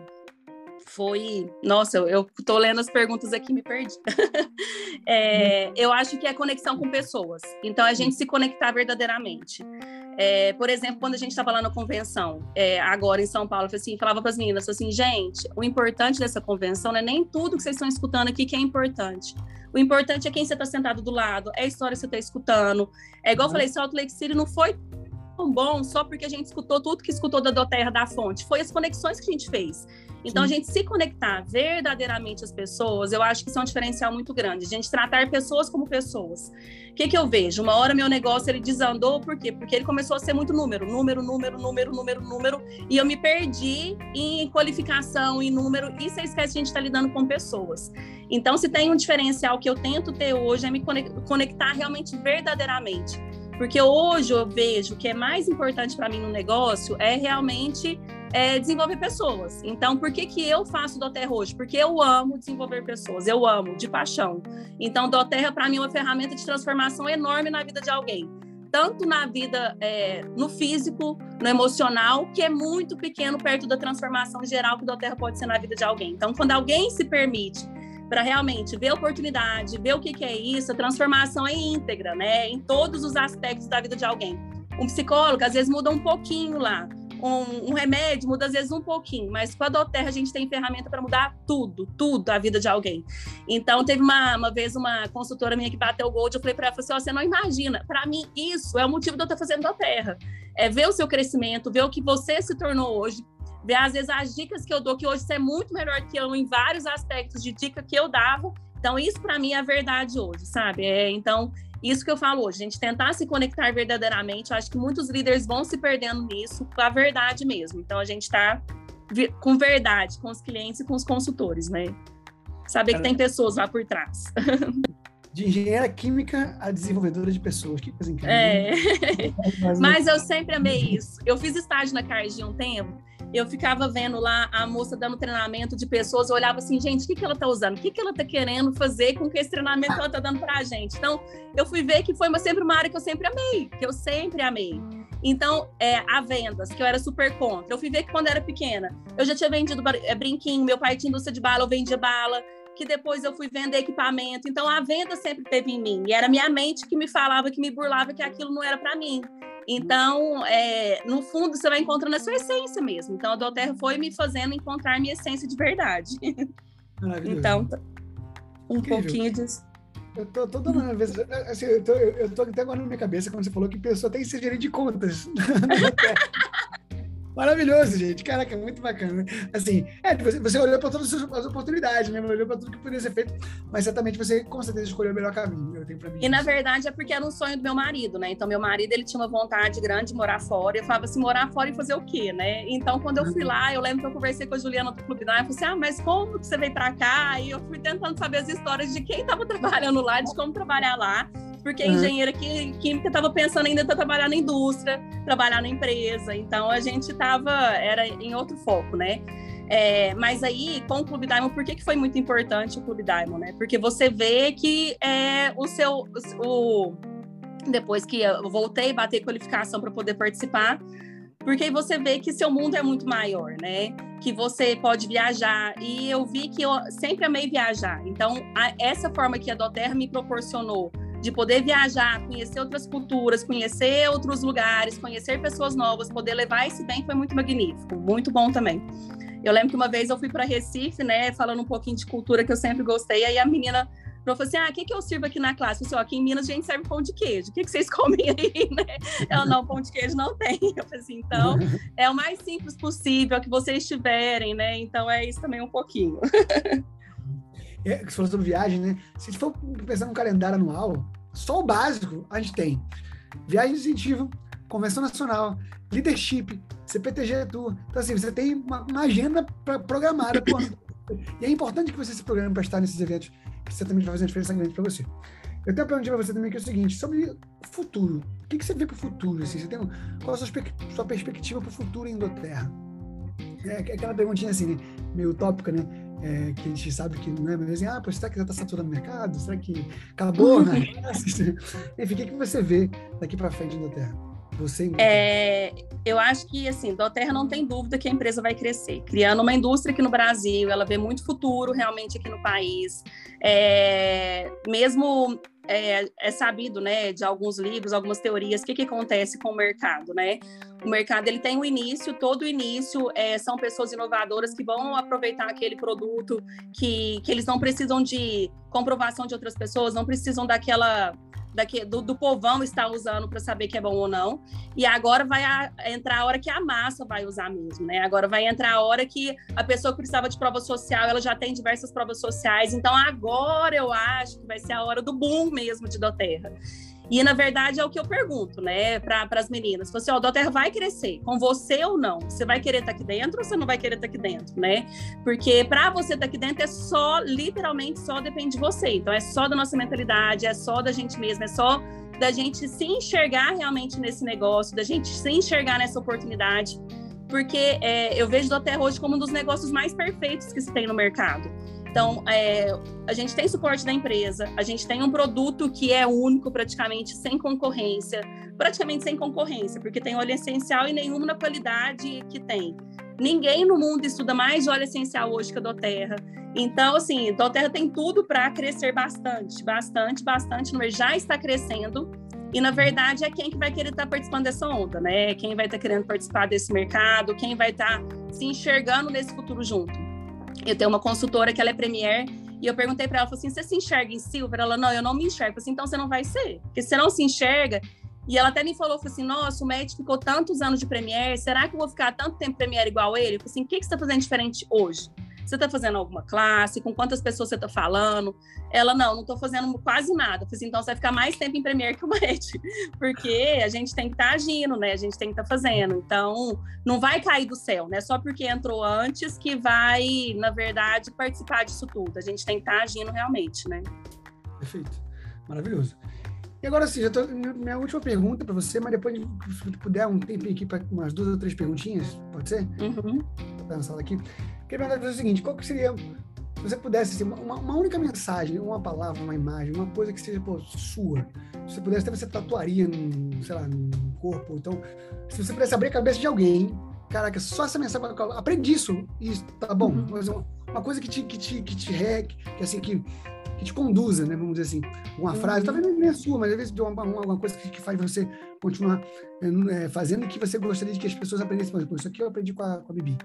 foi. Nossa, eu, eu tô lendo as perguntas aqui me perdi. é, eu acho que é conexão com pessoas. Então, a gente se conectar verdadeiramente. É, por exemplo, quando a gente estava lá na convenção, é, agora em São Paulo, eu assim, falava para as meninas assim, gente, o importante dessa convenção não é nem tudo que vocês estão escutando aqui que é importante. O importante é quem você está sentado do lado, é a história que você está escutando. É igual eu falei, Salt Lake City não foi bom só porque a gente escutou tudo que escutou da Doterra da fonte. Foi as conexões que a gente fez. Então, Sim. a gente se conectar verdadeiramente às pessoas, eu acho que isso é um diferencial muito grande. A gente tratar pessoas como pessoas. O que, que eu vejo? Uma hora meu negócio ele desandou, por quê? Porque ele começou a ser muito número, número, número, número, número, número, e eu me perdi em qualificação, em número, e você esquece que a gente está lidando com pessoas. Então, se tem um diferencial que eu tento ter hoje, é me conectar realmente verdadeiramente. Porque hoje eu vejo que é mais importante para mim no negócio é realmente é, desenvolver pessoas. Então, por que, que eu faço Doterra hoje? Porque eu amo desenvolver pessoas, eu amo, de paixão. Então, Doterra, para mim, é uma ferramenta de transformação enorme na vida de alguém. Tanto na vida, é, no físico, no emocional, que é muito pequeno perto da transformação geral que Doterra pode ser na vida de alguém. Então, quando alguém se permite para realmente ver a oportunidade, ver o que, que é isso, a transformação é íntegra, né? Em todos os aspectos da vida de alguém. Um psicólogo, às vezes, muda um pouquinho lá um, um, remédio muda às vezes um pouquinho, mas com a Doterra a gente tem ferramenta para mudar tudo, tudo a vida de alguém. Então, teve uma, uma vez uma consultora minha que bateu o gold, eu falei para ela, assim, oh, você não imagina, para mim isso é o motivo de eu estar fazendo Doterra. É ver o seu crescimento, ver o que você se tornou hoje, ver às vezes as dicas que eu dou, que hoje você é muito melhor que eu em vários aspectos de dica que eu dava. Então, isso para mim é a verdade hoje, sabe? É, então, isso que eu falo hoje, a gente tentar se conectar verdadeiramente. Eu acho que muitos líderes vão se perdendo nisso, com a verdade mesmo. Então, a gente está com verdade com os clientes e com os consultores, né? Saber que tem pessoas lá por trás. De engenheira química a desenvolvedora de pessoas. Que coisa incrível. É. Mas eu sempre amei isso. Eu fiz estágio na Cardi um tempo eu ficava vendo lá a moça dando treinamento de pessoas, eu olhava assim, gente, o que, que ela está usando? O que, que ela está querendo fazer com que esse treinamento ela está dando para a gente? Então, eu fui ver que foi uma, sempre uma área que eu sempre amei, que eu sempre amei. Então, é, a vendas, que eu era super contra. Eu fui ver que quando era pequena, eu já tinha vendido é, brinquinho, meu pai tinha indústria de bala, eu vendia bala, que depois eu fui vender equipamento. Então, a venda sempre teve em mim. E era minha mente que me falava, que me burlava, que aquilo não era para mim. Então, é, no fundo, você vai encontrando a sua essência mesmo. Então, a Doterra foi me fazendo encontrar minha essência de verdade. Então, um Incrível. pouquinho disso. Eu tô, tô dando uma vez. Assim, eu, tô, eu tô até agora na minha cabeça quando você falou que pessoa tem que ser gerente de contas. Maravilhoso, gente. Caraca, muito bacana. Assim, é, você, você olhou para todas as oportunidades, né? Olhou para tudo que poderia ser feito, mas certamente você com certeza escolheu o melhor caminho. Eu tenho mim. E na verdade é porque era um sonho do meu marido, né? Então, meu marido ele tinha uma vontade grande de morar fora. Eu falava assim: morar fora e fazer o quê, né? Então, quando eu fui uhum. lá, eu lembro que eu conversei com a Juliana do Clube da eu falei assim: ah, mas como que você veio para cá? E eu fui tentando saber as histórias de quem estava trabalhando lá, de como trabalhar lá. Porque engenheira química estava pensando ainda em trabalhar na indústria, trabalhar na empresa. Então a gente estava era em outro foco, né? É, mas aí, com o Clube Diamond, por que, que foi muito importante o Clube Diamond, né? Porque você vê que é, o seu. O, depois que eu voltei, bater qualificação para poder participar, porque aí você vê que seu mundo é muito maior, né? Que você pode viajar. E eu vi que eu sempre amei viajar. Então, a, essa forma que a Doterra me proporcionou de poder viajar, conhecer outras culturas, conhecer outros lugares, conhecer pessoas novas, poder levar esse bem foi muito magnífico, muito bom também. Eu lembro que uma vez eu fui para Recife, né, falando um pouquinho de cultura que eu sempre gostei, aí a menina falou assim: Ah, o que, que eu sirvo aqui na classe? Eu falei, assim, aqui em Minas a gente serve pão de queijo. O que, que vocês comem aí, né? Ela, não, pão de queijo não tem. Eu falei assim, então é o mais simples possível que vocês tiverem, né? Então é isso também um pouquinho. É, você falou sobre viagem, né? Se for pensar num calendário anual, só o básico a gente tem. Viagem de incentivo, Convenção Nacional, Leadership, CPTG Tour. Então, assim, você tem uma, uma agenda pra, programada. e é importante que você se programe para estar nesses eventos, que certamente vai fazer uma diferença grande para você. Eu tenho uma pergunta para você também, que é o seguinte, sobre o futuro. O que, que você vê para o futuro? Assim? Você tem, qual a sua, sua perspectiva para o futuro em Indoterra? É aquela perguntinha assim, né? meio utópica, né? É, que a gente sabe que não é, mas assim, ah, pô, será que já está saturando o mercado? Será que acabou? Né? Enfim, o que, que você vê daqui para frente em Indoterra? Você é, eu acho que assim, Doterra não tem dúvida que a empresa vai crescer, criando uma indústria aqui no Brasil, ela vê muito futuro realmente aqui no país. É, mesmo é, é, sabido, né, de alguns livros, algumas teorias, o que, que acontece com o mercado, né? O mercado ele tem um início, todo o início é, são pessoas inovadoras que vão aproveitar aquele produto que, que eles não precisam de comprovação de outras pessoas, não precisam daquela daqui, do, do povão está usando para saber que é bom ou não. E agora vai a, entrar a hora que a massa vai usar mesmo, né? Agora vai entrar a hora que a pessoa que precisava de prova social, ela já tem diversas provas sociais. Então agora eu acho que vai ser a hora do boom mesmo de Doterra. E, na verdade, é o que eu pergunto, né, para as meninas. Você, ó, o Doterra vai crescer, com você ou não? Você vai querer estar tá aqui dentro ou você não vai querer estar tá aqui dentro, né? Porque para você estar tá aqui dentro é só, literalmente, só depende de você. Então, é só da nossa mentalidade, é só da gente mesma, é só da gente se enxergar realmente nesse negócio, da gente se enxergar nessa oportunidade porque é, eu vejo o Doterra hoje como um dos negócios mais perfeitos que se tem no mercado. Então, é, a gente tem suporte da empresa, a gente tem um produto que é único, praticamente sem concorrência, praticamente sem concorrência, porque tem óleo essencial e nenhuma na qualidade que tem. Ninguém no mundo estuda mais óleo essencial hoje que a Doterra. Então, assim, Doterra tem tudo para crescer bastante, bastante, bastante, já está crescendo. E, na verdade, é quem que vai querer estar tá participando dessa onda, né? Quem vai estar tá querendo participar desse mercado, quem vai estar tá se enxergando nesse futuro junto. Eu tenho uma consultora que ela é premier e eu perguntei para ela, falei assim, você se enxerga em Silver? Ela, não, eu não me enxergo. Eu falei assim, então você não vai ser, porque você não se enxerga. E ela até me falou, falou assim, nossa, o Matt ficou tantos anos de premier, será que eu vou ficar tanto tempo premier igual ele? Eu falei assim, o que, que você está fazendo diferente hoje? Você está fazendo alguma classe? Com quantas pessoas você está falando? Ela, não, não estou fazendo quase nada. Eu falei assim, então você vai ficar mais tempo em Premiere que o Matt, porque a gente tem que estar tá agindo, né? A gente tem que estar tá fazendo. Então, não vai cair do céu, né? Só porque entrou antes que vai, na verdade, participar disso tudo. A gente tem que estar tá agindo realmente, né? Perfeito. Maravilhoso. E agora sim, já tô, minha última pergunta para você, mas depois, se puder, um tempo aqui para umas duas ou três perguntinhas, pode ser? Uhum. Vou aqui. Queria perguntar o seguinte: qual que seria, se você pudesse, assim, uma, uma, única mensagem, uma palavra, uma imagem, uma coisa que seja pô, sua, se você pudesse, até você tatuaria, num, sei lá, no corpo, então, se você pudesse abrir a cabeça de alguém, caraca, só essa mensagem, aprende isso, e tá bom, uhum. mas uma, uma, coisa que te, que te, que te rec, que assim, que que te conduza, né? Vamos dizer assim, uma frase, uhum. talvez não é sua, mas às vezes de uma, uma, coisa que, que, faz você continuar é, fazendo o que você gostaria de que as pessoas aprendessem. Por exemplo, isso aqui eu aprendi com a, com a Bibi.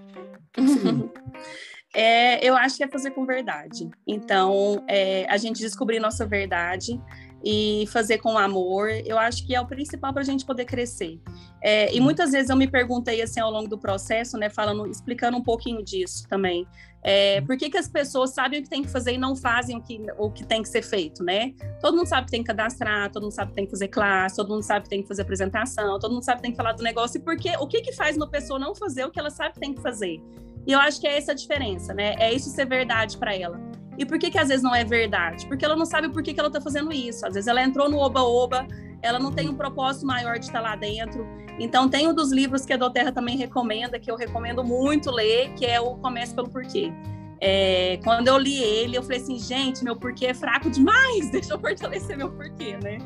É, eu acho que é fazer com verdade. Então, é, a gente descobrir nossa verdade e fazer com amor, eu acho que é o principal para a gente poder crescer. É, e muitas vezes eu me perguntei assim ao longo do processo, né, falando, explicando um pouquinho disso também. É, por que, que as pessoas sabem o que tem que fazer e não fazem o que, o que tem que ser feito, né? Todo mundo sabe que tem que cadastrar, todo mundo sabe que tem que fazer classe, todo mundo sabe que tem que fazer apresentação, todo mundo sabe que tem que falar do negócio. E por que, o que, que faz uma pessoa não fazer o que ela sabe que tem que fazer? E eu acho que é essa a diferença, né? É isso ser verdade para ela. E por que que às vezes não é verdade? Porque ela não sabe por que, que ela está fazendo isso. Às vezes ela entrou no oba-oba, ela não tem um propósito maior de estar lá dentro. Então tem um dos livros que a Doterra também recomenda, que eu recomendo muito ler, que é o Comece pelo Porquê. É, quando eu li ele, eu falei assim, gente, meu porquê é fraco demais, deixa eu fortalecer meu porquê, né?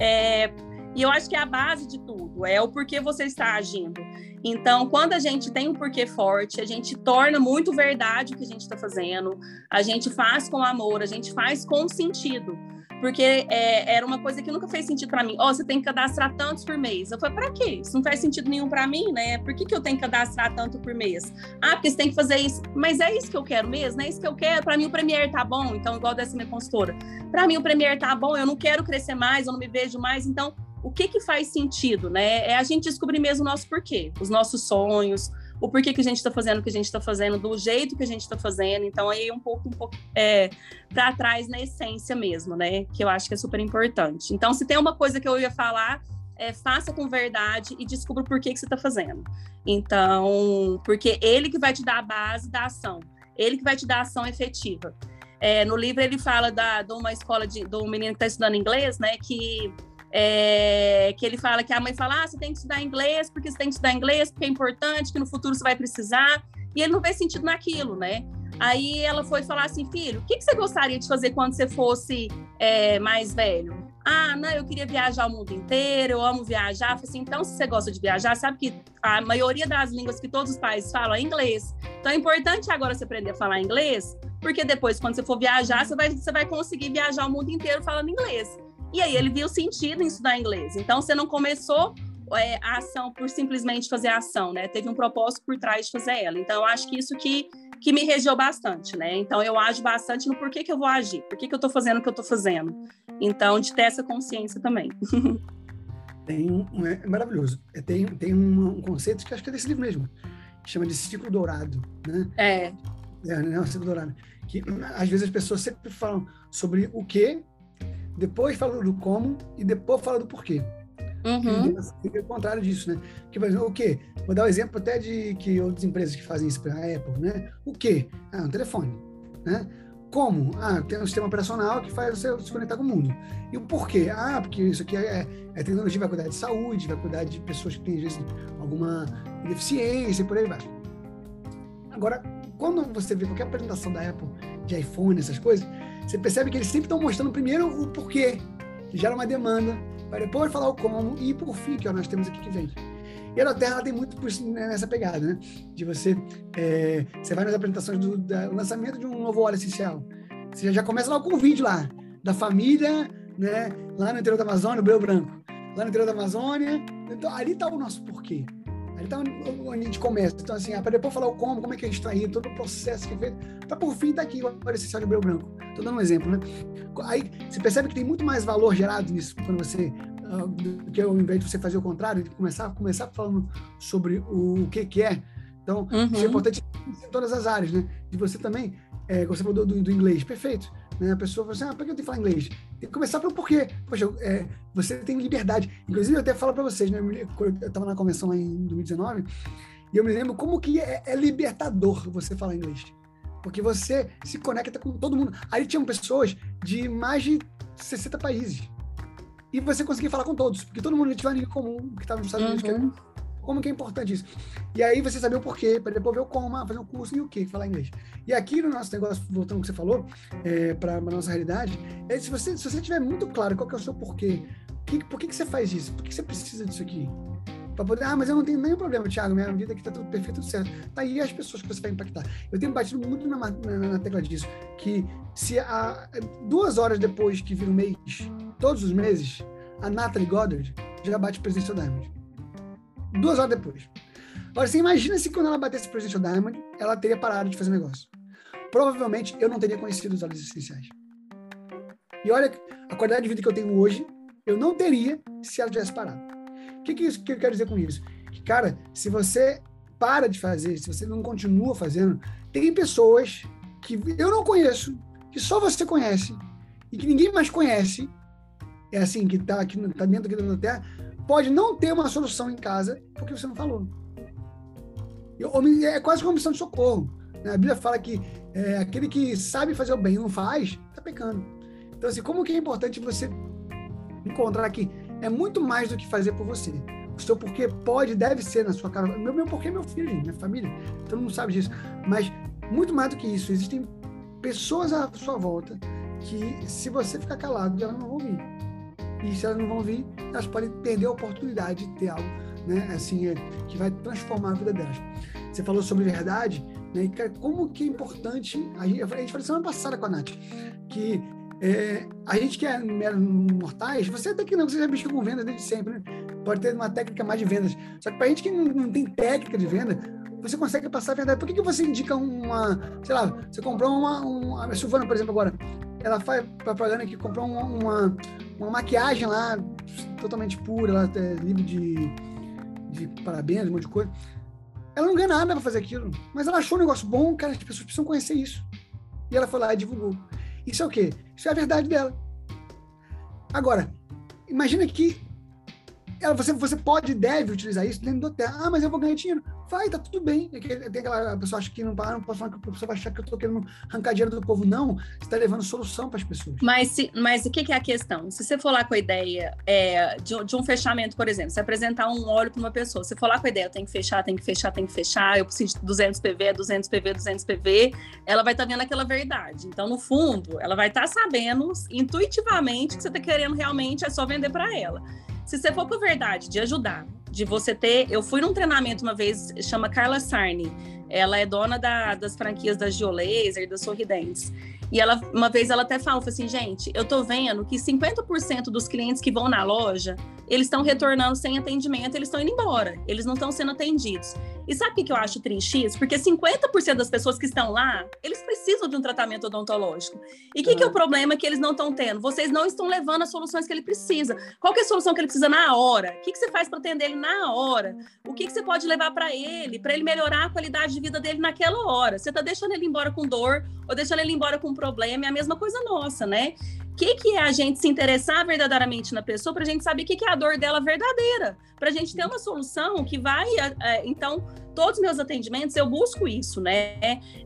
É, e eu acho que é a base de tudo, é o porquê você está agindo. Então, quando a gente tem um porquê forte, a gente torna muito verdade o que a gente está fazendo, a gente faz com amor, a gente faz com sentido porque é, era uma coisa que nunca fez sentido para mim. Ó, oh, você tem que cadastrar tantos por mês. Eu falei, para quê? Isso não faz sentido nenhum para mim, né? Por que, que eu tenho que cadastrar tanto por mês? Ah, porque você tem que fazer isso. Mas é isso que eu quero mesmo? É isso que eu quero? Para mim o Premier tá bom, então igual dessa minha consultora. Para mim o Premier tá bom, eu não quero crescer mais, eu não me vejo mais, então o que que faz sentido, né? É a gente descobrir mesmo o nosso porquê, os nossos sonhos, o porquê que a gente está fazendo o que a gente está fazendo, do jeito que a gente está fazendo. Então, aí um pouco, um pouco é, para trás na essência mesmo, né? Que eu acho que é super importante. Então, se tem uma coisa que eu ia falar, é, faça com verdade e descubra por que, que você está fazendo. Então, porque ele que vai te dar a base da ação, ele que vai te dar a ação efetiva. É, no livro ele fala da, de uma escola de, de um menino que está estudando inglês, né? Que é, que ele fala que a mãe fala, ah, você tem que estudar inglês, porque você tem que estudar inglês, porque é importante, que no futuro você vai precisar, e ele não vê sentido naquilo, né? Aí ela foi falar assim, filho, o que, que você gostaria de fazer quando você fosse é, mais velho? Ah, não, eu queria viajar o mundo inteiro, eu amo viajar. Eu assim, então, se você gosta de viajar, sabe que a maioria das línguas que todos os países falam é inglês. Então, é importante agora você aprender a falar inglês, porque depois, quando você for viajar, você vai, você vai conseguir viajar o mundo inteiro falando inglês. E aí ele viu sentido em estudar inglês. Então você não começou é, a ação por simplesmente fazer a ação, né? Teve um propósito por trás de fazer ela. Então eu acho que isso que, que me regiu bastante, né? Então eu ajo bastante no porquê que eu vou agir, por que, eu estou fazendo o que eu estou fazendo. Então, de ter essa consciência também. tem um, é maravilhoso. É, tem, tem um, um, conceito que acho que é desse livro mesmo, que chama de ciclo dourado, né? É. É, né? O ciclo dourado. Que às vezes as pessoas sempre falam sobre o que depois fala do como e depois fala do porquê. Uhum. É o contrário disso, né? Que, por exemplo, o quê? Vou dar o um exemplo até de que outras empresas que fazem isso, a Apple, né? O quê? Ah, um telefone, né? Como? Ah, tem um sistema operacional que faz você se conectar com o mundo. E o porquê? Ah, porque isso aqui é, é tecnologia, vai cuidar de saúde, vai cuidar de pessoas que têm, às vezes, alguma deficiência e por aí vai. Agora, quando você vê qualquer apresentação da Apple, de iPhone, essas coisas, você percebe que eles sempre estão mostrando primeiro o porquê, que gera uma demanda, para depois falar o como, e por fim, que ó, nós temos aqui que vem. E a Terra tem muito nessa pegada, né? De você, é, você vai nas apresentações do, do, lançamento de um novo óleo essencial. Você já começa lá com o vídeo lá, da família, né? Lá no interior da Amazônia, o Breu Branco. Lá no interior da Amazônia. Então, ali está o nosso porquê. Então, a gente começa. Então, assim, para depois falar o como, como é que é extraído, todo o processo que é feito, para por fim tá aqui o óleo essencial de branco. Estou dando um exemplo, né? Aí você percebe que tem muito mais valor gerado nisso quando você uh, do que ao invés de você fazer o contrário, de começar começar falando sobre o, o que que é. Então, uhum. isso é importante em todas as áreas, né? De você também, é, você falou do, do inglês, perfeito. Né? A pessoa fala assim, ah, por que eu tenho que falar inglês? Tem que começar pelo porquê. Poxa, é, você tem liberdade. Inclusive, eu até falo para vocês, né? Eu estava na convenção lá em 2019, e eu me lembro como que é, é libertador você falar inglês. Porque você se conecta com todo mundo. Aí tinham pessoas de mais de 60 países. E você conseguia falar com todos, porque todo mundo tinha uma língua comum que estava nos Estados Unidos, uhum. Como que é importante isso? E aí você saber o porquê, para depois ver o como, ah, fazer um curso e o que, falar inglês. E aqui no nosso negócio, voltando ao que você falou, é, para a nossa realidade, é se você, se você tiver muito claro qual que é o seu porquê, que, por que, que você faz isso? Por que você precisa disso aqui? Para poder, ah, mas eu não tenho nenhum problema, Thiago, minha vida aqui está tudo perfeito, tudo certo. Tá aí as pessoas que você vai impactar. Eu tenho batido muito na, na, na tecla disso, que se a, duas horas depois que vira um mês, todos os meses, a Natalie Goddard já bate o Presidente Diamond. Duas horas depois. Agora, você imagina se quando ela batesse o Presidential Diamond, ela teria parado de fazer negócio. Provavelmente eu não teria conhecido os óleos essenciais. E olha a qualidade de vida que eu tenho hoje, eu não teria se ela tivesse parado. O que, que, isso, que eu quero dizer com isso? Que, cara, se você para de fazer, se você não continua fazendo, tem pessoas que eu não conheço, que só você conhece, e que ninguém mais conhece, é assim, que está aqui, tá dentro aqui da Terra, pode não ter uma solução em casa porque você não falou. É quase como missão de socorro. A Bíblia fala que é, aquele que sabe fazer o bem e não faz, está pecando. Então, assim, como que é importante você encontrar que é muito mais do que fazer por você. O seu porquê pode, deve ser na sua casa. Meu, meu porquê é meu filho, minha família. Todo mundo sabe disso. Mas muito mais do que isso, existem pessoas à sua volta que, se você ficar calado, elas não vão vir. E se elas não vão vir, elas podem perder a oportunidade de ter algo, né? Assim, é, que vai transformar a vida delas. Você falou sobre verdade, né? Como que é importante. A gente, a gente falou semana passada com a Nath, que é, a gente que é mortais, você até que não, você já mexeu com venda desde sempre, né? Pode ter uma técnica mais de vendas. Só que para a gente que não, não, tem técnica de venda, você consegue passar a verdade. Por que, que você indica uma, sei lá, você comprou uma, uma a Silvana, por exemplo, agora, ela faz propaganda que comprou uma, uma, uma maquiagem lá, totalmente pura, ela é livre de, de parabéns, um monte de coisa. Ela não ganha nada para fazer aquilo, mas ela achou um negócio bom, cara, as pessoas precisam conhecer isso. E ela foi lá e divulgou. Isso é o quê? Isso é a verdade dela. Agora, imagina que ela, você, você pode e deve utilizar isso dentro do hotel. Ah, mas eu vou ganhar dinheiro. Vai, tá tudo bem. É tem aquela pessoa acha que não, não posso falar que a pessoa vai achar que eu tô querendo arrancar dinheiro do povo. Não, você está levando solução para as pessoas. Mas, se, mas o que, que, é a questão? Se você for lá com a ideia é, de, de, um fechamento, por exemplo, você apresentar um óleo para uma pessoa, você for lá com a ideia, eu tenho que fechar, tem que fechar, tem que fechar, eu preciso de 200 PV, 200 PV, 200 PV, ela vai estar tá vendo aquela verdade. Então, no fundo, ela vai estar tá sabendo intuitivamente que você está querendo realmente é só vender para ela. Se você for a verdade de ajudar, de você ter. Eu fui num treinamento uma vez, chama Carla Sarni. Ela é dona da, das franquias da Geolaser e da Sorridentes. E ela, uma vez ela até falou assim, gente, eu tô vendo que 50% dos clientes que vão na loja, eles estão retornando sem atendimento, eles estão indo embora, eles não estão sendo atendidos. E sabe o que, eu acho triste isso? Porque 50% das pessoas que estão lá, eles precisam de um tratamento odontológico. E o que, que é o problema que eles não estão tendo? Vocês não estão levando as soluções que ele precisa. Qual é a solução que ele precisa na hora? O que, que você faz para atender ele na hora? O que, que você pode levar para ele, para ele melhorar a qualidade de vida dele naquela hora? Você está deixando ele embora com dor ou deixando ele embora com problema? É a mesma coisa nossa, né? O que, que é a gente se interessar verdadeiramente na pessoa para a gente saber o que, que é a dor dela verdadeira? Para a gente ter uma solução que vai, é, então, todos os meus atendimentos, eu busco isso, né?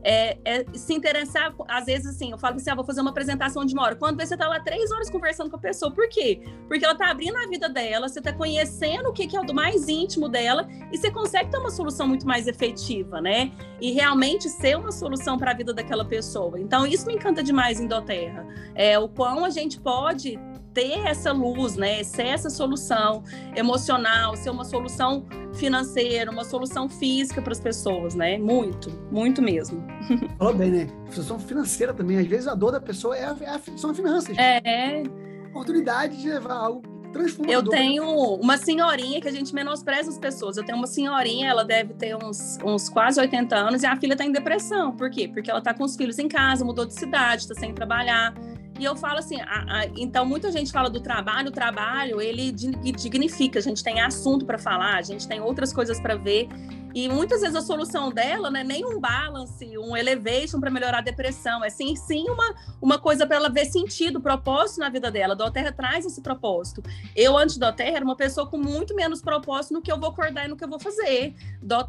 É, é, se interessar, às vezes, assim, eu falo assim, ah, vou fazer uma apresentação de uma hora. Quando você tá lá três horas conversando com a pessoa, por quê? Porque ela tá abrindo a vida dela, você tá conhecendo o que, que é o do mais íntimo dela e você consegue ter uma solução muito mais efetiva, né? E realmente ser uma solução para a vida daquela pessoa. Então, isso me encanta demais em Doterra. É o quão a gente pode ter essa luz, né? Ser essa solução emocional, ser uma solução financeira, uma solução física para as pessoas, né? Muito, muito mesmo. Falou bem, né? Solução financeira também. Às vezes a dor da pessoa é a, é a, são as finanças. É. Oportunidade de levar algo eu tenho uma senhorinha que a gente menospreza as pessoas. Eu tenho uma senhorinha, ela deve ter uns, uns quase 80 anos, e a filha está em depressão. Por quê? Porque ela está com os filhos em casa, mudou de cidade, está sem trabalhar. E eu falo assim, a, a, então muita gente fala do trabalho, o trabalho ele dignifica, a gente tem assunto para falar, a gente tem outras coisas para ver. E muitas vezes a solução dela não é nem um balance, um elevation para melhorar a depressão, é sim, sim uma, uma coisa para ela ver sentido, propósito na vida dela. A Terra traz esse propósito. Eu, antes da Terra, era uma pessoa com muito menos propósito no que eu vou acordar e no que eu vou fazer.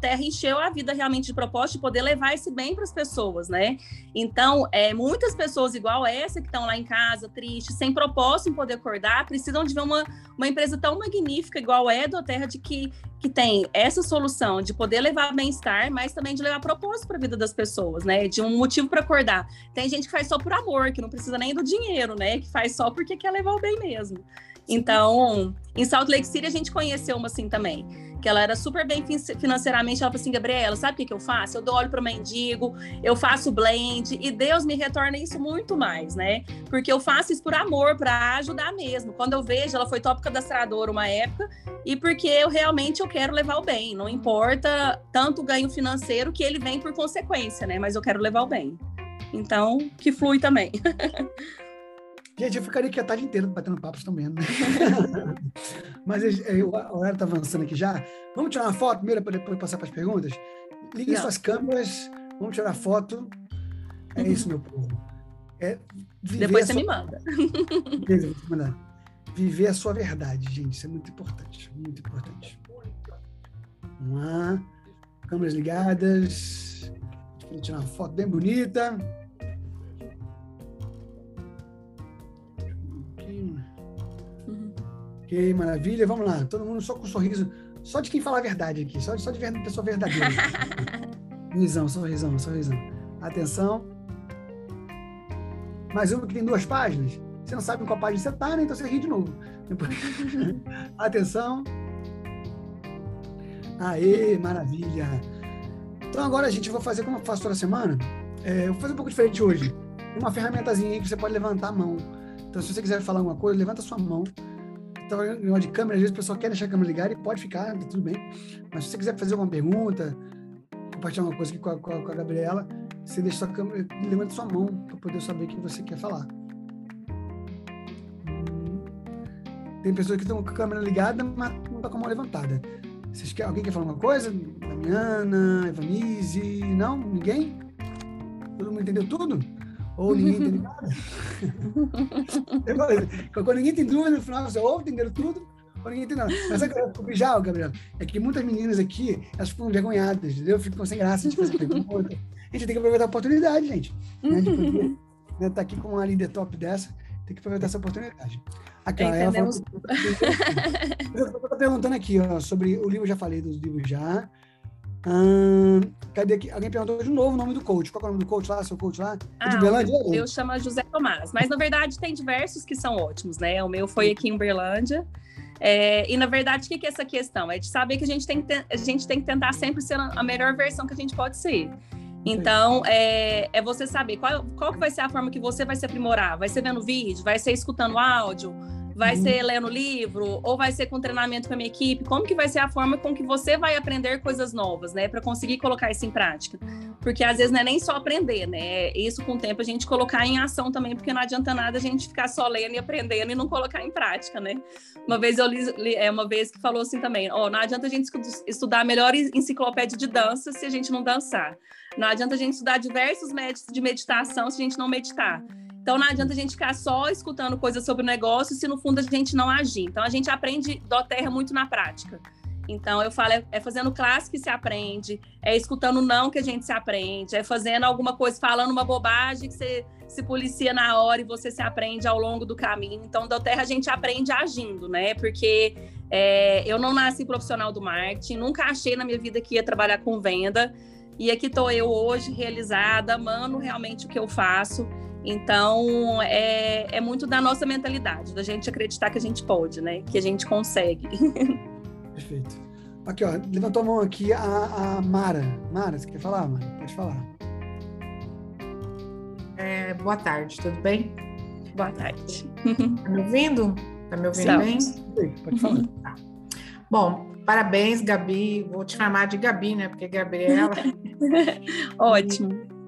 Terra encheu a vida realmente de propósito de poder levar esse bem para as pessoas, né? Então, é, muitas pessoas igual essa que estão lá em casa, tristes, sem propósito em poder acordar, precisam de ver uma, uma empresa tão magnífica igual é a Terra de que que tem essa solução de poder levar bem-estar, mas também de levar propósito para a vida das pessoas, né? De um motivo para acordar. Tem gente que faz só por amor, que não precisa nem do dinheiro, né? Que faz só porque quer levar o bem mesmo. Então, em Salt Lake City a gente conheceu uma assim também, que ela era super bem financeiramente. Ela falou assim: Gabriela, sabe o que, que eu faço? Eu dou óleo para mendigo, eu faço blend, e Deus me retorna isso muito mais, né? Porque eu faço isso por amor, para ajudar mesmo. Quando eu vejo, ela foi top cadastradora uma época, e porque eu realmente eu quero levar o bem. Não importa tanto o ganho financeiro que ele vem por consequência, né? Mas eu quero levar o bem. Então, que flui também. Gente, eu ficaria aqui a tarde inteira batendo papos também, né? Mas o horário está avançando aqui já. Vamos tirar uma foto primeiro para depois passar para as perguntas? Liguem suas câmeras, vamos tirar foto. É uhum. isso, meu povo. É depois você sua... me manda. Beleza, vou te mandar. Viver a sua verdade, gente. Isso é muito importante. Muito importante. Vamos lá. Câmeras ligadas. Vou tirar uma foto bem bonita. Ok, maravilha. Vamos lá. Todo mundo só com um sorriso. Só de quem fala a verdade aqui. Só, só de pessoa verdadeira. sorrisão, sorrisão, sorrisão. Atenção. Mais uma que tem duas páginas. Você não sabe em qual página você está, né? Então você ri de novo. Atenção. Aê, maravilha. Então agora a gente vai fazer como eu faço toda semana. É, eu vou fazer um pouco diferente hoje. Uma ferramentazinha aí que você pode levantar a mão. Então, se você quiser falar alguma coisa, levanta a sua mão. Então, de câmera, às vezes o pessoal quer deixar a câmera ligada e pode ficar, tá tudo bem. Mas se você quiser fazer alguma pergunta, compartilhar uma coisa aqui com a, com a, com a Gabriela, você deixa sua câmera, levanta sua mão para poder saber o que você quer falar. Tem pessoas que estão com a câmera ligada, mas não está com a mão levantada. Vocês quer, alguém quer falar alguma coisa? Damiana, Evanise? Não? Ninguém? Todo mundo entendeu tudo? Ou ninguém entendeu nada? Quando ninguém tem dúvida, no final você ou entenderam tudo, ou ninguém entendeu nada. Mas sabe o que já, Gabriel? É que muitas meninas aqui, elas ficam envergonhadas, entendeu? Ficam sem graça de fazer pergunta. A gente tem que aproveitar a oportunidade, gente. Né? De poder né, tá aqui com uma líder top dessa, tem que aproveitar essa oportunidade. Aqui, ó, ela falou, eu tô perguntando aqui, ó, sobre o livro, já falei dos livros já. Hum, cadê aqui? Alguém perguntou de novo o nome do coach. Qual é o nome do coach lá? Seu coach lá? É de Berlândia? Eu chamo José Tomás. Mas, na verdade, tem diversos que são ótimos, né? O meu foi aqui em Berlândia. É, e, na verdade, o que, que é essa questão? É de saber que a gente, tem que a gente tem que tentar sempre ser a melhor versão que a gente pode ser. Então, é, é você saber qual, qual que vai ser a forma que você vai se aprimorar. Vai ser vendo vídeo? Vai ser escutando áudio? Vai uhum. ser lendo livro ou vai ser com treinamento com a minha equipe? Como que vai ser a forma com que você vai aprender coisas novas, né, para conseguir colocar isso em prática? Porque às vezes não é nem só aprender, né? Isso com o tempo a gente colocar em ação também, porque não adianta nada a gente ficar só lendo e aprendendo e não colocar em prática, né? Uma vez eu li, li é uma vez que falou assim também, ó, oh, não adianta a gente estudar a melhor enciclopédia de dança se a gente não dançar. Não adianta a gente estudar diversos métodos de meditação se a gente não meditar. Então não adianta a gente ficar só escutando coisas sobre o negócio se no fundo a gente não agir. Então a gente aprende do terra muito na prática. Então eu falo, é, é fazendo classe que se aprende, é escutando não que a gente se aprende, é fazendo alguma coisa, falando uma bobagem que você se policia na hora e você se aprende ao longo do caminho. Então, do terra a gente aprende agindo, né? Porque é, eu não nasci profissional do marketing, nunca achei na minha vida que ia trabalhar com venda. E aqui estou eu hoje realizada, amando realmente o que eu faço. Então, é, é muito da nossa mentalidade, da gente acreditar que a gente pode, né? Que a gente consegue. Perfeito. Aqui, ó, levantou a mão aqui a, a Mara. Mara, você quer falar, Mara? Pode falar. É, boa tarde, tudo bem? Boa tarde. Tá me ouvindo? Tá me ouvindo bem? Pode falar. Tá. Bom, parabéns, Gabi. Vou te chamar de Gabi, né? Porque Gabriela. Ótimo.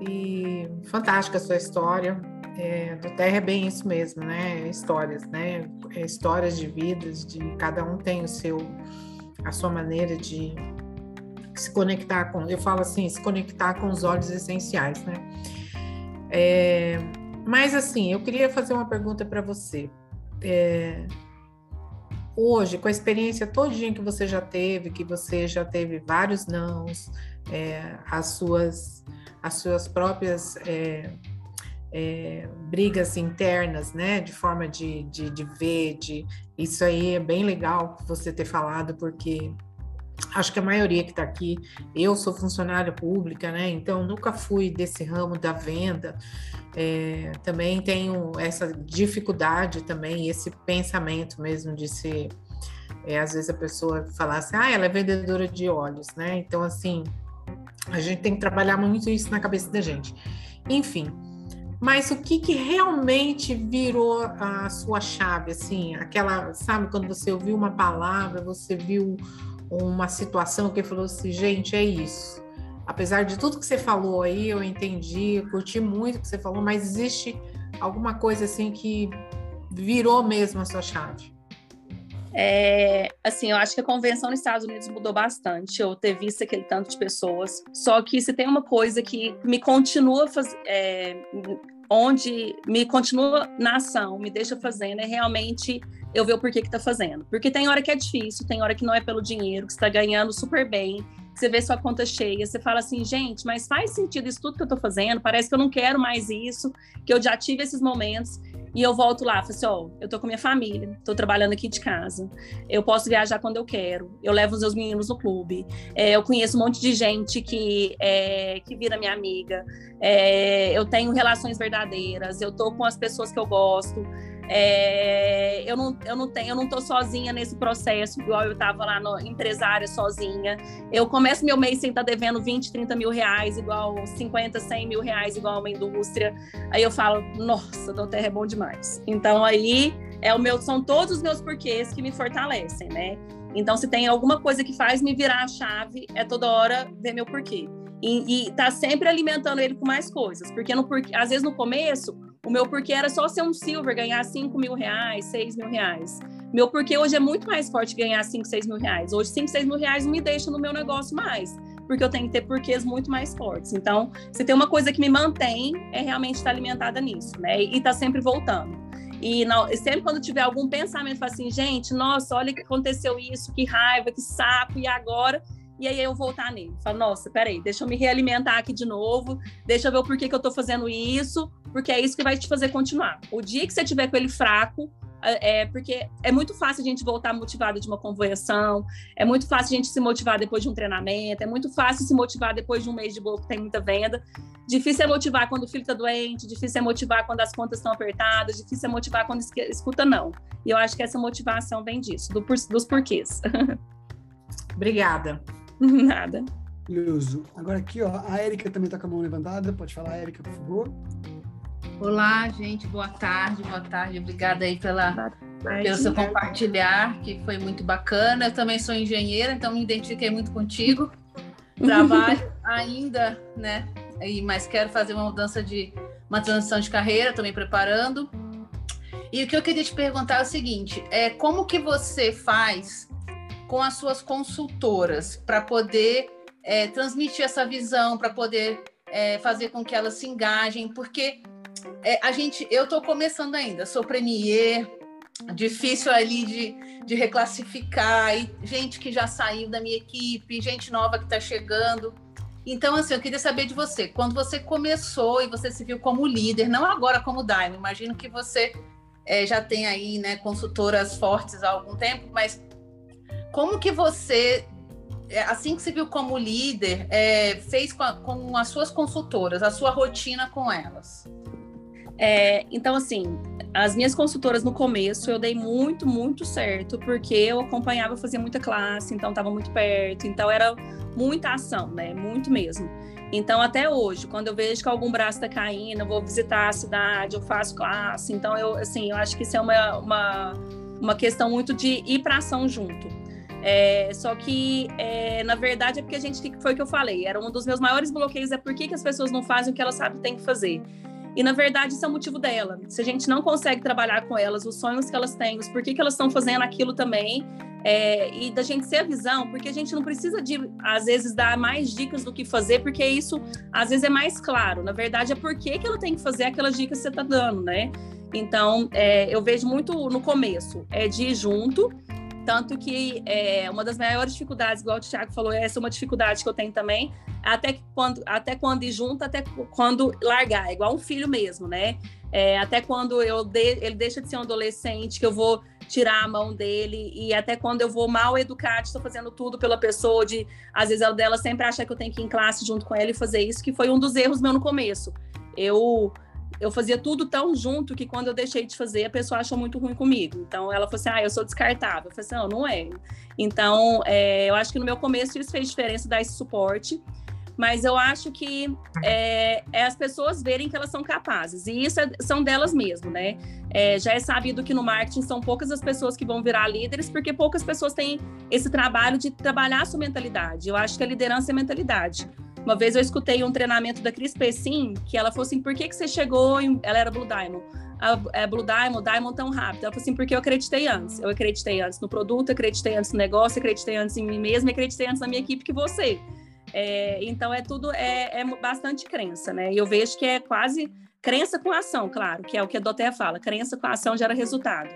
E fantástica a sua história. É, do Terra é bem isso mesmo, né? Histórias, né? É, histórias de vidas, de cada um tem o seu, a sua maneira de se conectar com. Eu falo assim, se conectar com os olhos essenciais, né? É, mas assim, eu queria fazer uma pergunta para você. É, hoje, com a experiência todinha que você já teve, que você já teve vários nãos, é, as suas as suas próprias é, é, brigas internas, né, de forma de, de, de ver, de isso aí é bem legal você ter falado, porque acho que a maioria que está aqui, eu sou funcionária pública, né? Então nunca fui desse ramo da venda. É, também tenho essa dificuldade também, esse pensamento mesmo de ser, é, às vezes a pessoa falar assim, ah, ela é vendedora de óleos, né? Então assim, a gente tem que trabalhar muito isso na cabeça da gente. Enfim, mas o que, que realmente virou a sua chave, assim, aquela, sabe, quando você ouviu uma palavra, você viu uma situação que falou assim, gente, é isso. Apesar de tudo que você falou aí, eu entendi, curti muito o que você falou, mas existe alguma coisa assim que virou mesmo a sua chave? É, assim, eu acho que a convenção nos Estados Unidos mudou bastante, eu ter visto aquele tanto de pessoas. Só que se tem uma coisa que me continua é, onde me continua na ação, me deixa fazendo, é realmente eu ver o porquê que tá fazendo. Porque tem hora que é difícil, tem hora que não é pelo dinheiro, que está ganhando super bem, você vê sua conta cheia, você fala assim, gente, mas faz sentido isso tudo que eu tô fazendo, parece que eu não quero mais isso, que eu já tive esses momentos. E eu volto lá, falo assim, ó, eu tô com minha família, tô trabalhando aqui de casa, eu posso viajar quando eu quero, eu levo os meus meninos no clube, é, eu conheço um monte de gente que, é, que vira minha amiga, é, eu tenho relações verdadeiras, eu tô com as pessoas que eu gosto, é, eu, não, eu não tenho, eu não tô sozinha nesse processo, igual eu estava lá no empresária sozinha. Eu começo meu mês sem estar tá devendo 20, 30 mil reais, igual 50, 100 mil reais, igual uma indústria. Aí eu falo, nossa, do terra é bom demais. Então aí é o meu, são todos os meus porquês que me fortalecem, né? Então, se tem alguma coisa que faz me virar a chave, é toda hora ver meu porquê. E, e tá sempre alimentando ele com mais coisas. Porque no, às vezes no começo o meu porquê era só ser um silver, ganhar 5 mil reais, 6 mil reais. Meu porquê hoje é muito mais forte ganhar 5, 6 mil reais. Hoje, 5, 6 mil reais não me deixa no meu negócio mais, porque eu tenho que ter porquês muito mais fortes. Então, se tem uma coisa que me mantém, é realmente estar alimentada nisso, né? E tá sempre voltando. E não, sempre quando tiver algum pensamento, fala assim, gente, nossa, olha que aconteceu isso, que raiva, que saco, e agora? E aí eu voltar nele. Falo, nossa, peraí, deixa eu me realimentar aqui de novo, deixa eu ver o porquê que eu tô fazendo isso, porque é isso que vai te fazer continuar. O dia que você tiver com ele fraco, é, é porque é muito fácil a gente voltar motivado de uma convocação, é muito fácil a gente se motivar depois de um treinamento, é muito fácil se motivar depois de um mês de boa que tem muita venda. Difícil é motivar quando o filho está doente, difícil é motivar quando as contas estão apertadas, difícil é motivar quando escuta não. E eu acho que essa motivação vem disso, do, dos porquês. Obrigada. Nada. Beleza. Agora aqui, ó, a Érica também está com a mão levantada. Pode falar, Érica, por favor. Olá, gente. Boa tarde, boa tarde. Obrigada aí pela, pelo seu compartilhar, que foi muito bacana. Eu também sou engenheira, então me identifiquei muito contigo. Trabalho ainda, né? E, mas quero fazer uma mudança de uma transição de carreira, estou me preparando. E o que eu queria te perguntar é o seguinte: é como que você faz com as suas consultoras para poder é, transmitir essa visão, para poder é, fazer com que elas se engajem, porque é, a gente, eu estou começando ainda, sou premier, difícil ali de, de reclassificar, e gente que já saiu da minha equipe, gente nova que está chegando. Então, assim, eu queria saber de você, quando você começou e você se viu como líder, não agora como Daime, imagino que você é, já tem aí, né, consultoras fortes há algum tempo, mas como que você, é, assim que se viu como líder, é, fez com, a, com, as suas consultoras, a sua rotina com elas? É, então, assim, as minhas consultoras no começo eu dei muito, muito certo, porque eu acompanhava, fazia muita classe, então estava muito perto, então era muita ação, né? Muito mesmo. Então, até hoje, quando eu vejo que algum braço está caindo, eu vou visitar a cidade, eu faço classe. Então, eu, assim, eu acho que isso é uma, uma, uma questão muito de ir para ação junto. É, só que, é, na verdade, é porque a gente, foi o que eu falei, era um dos meus maiores bloqueios, é por que, que as pessoas não fazem o que elas sabem que tem que fazer. E, na verdade, isso é o motivo dela. Se a gente não consegue trabalhar com elas, os sonhos que elas têm, os por que, elas estão fazendo aquilo também, é, e da gente ser a visão, porque a gente não precisa de, às vezes, dar mais dicas do que fazer, porque isso, às vezes, é mais claro. Na verdade, é por que ela tem que fazer aquelas dicas que você está dando, né? Então, é, eu vejo muito no começo, é de ir junto, tanto que é, uma das maiores dificuldades, igual o Thiago falou, essa é uma dificuldade que eu tenho também, até quando, até quando ir junto, até quando largar, é igual um filho mesmo, né? É, até quando eu de, ele deixa de ser um adolescente, que eu vou tirar a mão dele, e até quando eu vou mal educar, estou fazendo tudo pela pessoa, de às vezes ela dela sempre acha que eu tenho que ir em classe junto com ela e fazer isso, que foi um dos erros meu no começo. Eu eu fazia tudo tão junto que quando eu deixei de fazer, a pessoa achou muito ruim comigo. Então ela falou assim: ah, eu sou descartável. Eu falei assim: não, não é. Então é, eu acho que no meu começo isso fez diferença dar esse suporte. Mas eu acho que é, é as pessoas verem que elas são capazes. E isso é, são delas mesmo, né? É, já é sabido que no marketing são poucas as pessoas que vão virar líderes, porque poucas pessoas têm esse trabalho de trabalhar a sua mentalidade. Eu acho que a liderança é mentalidade. Uma vez eu escutei um treinamento da Cris Pessim, que ela falou assim: por que, que você chegou em. Ela era Blue Diamond. A, é Blue Diamond, Diamond tão rápido. Ela falou assim: porque eu acreditei antes. Eu acreditei antes no produto, acreditei antes no negócio, acreditei antes em mim mesma, acreditei antes na minha equipe que você. É, então é tudo, é, é, bastante crença, né? E eu vejo que é quase crença com ação, claro, que é o que a Doté fala: crença com ação gera resultado.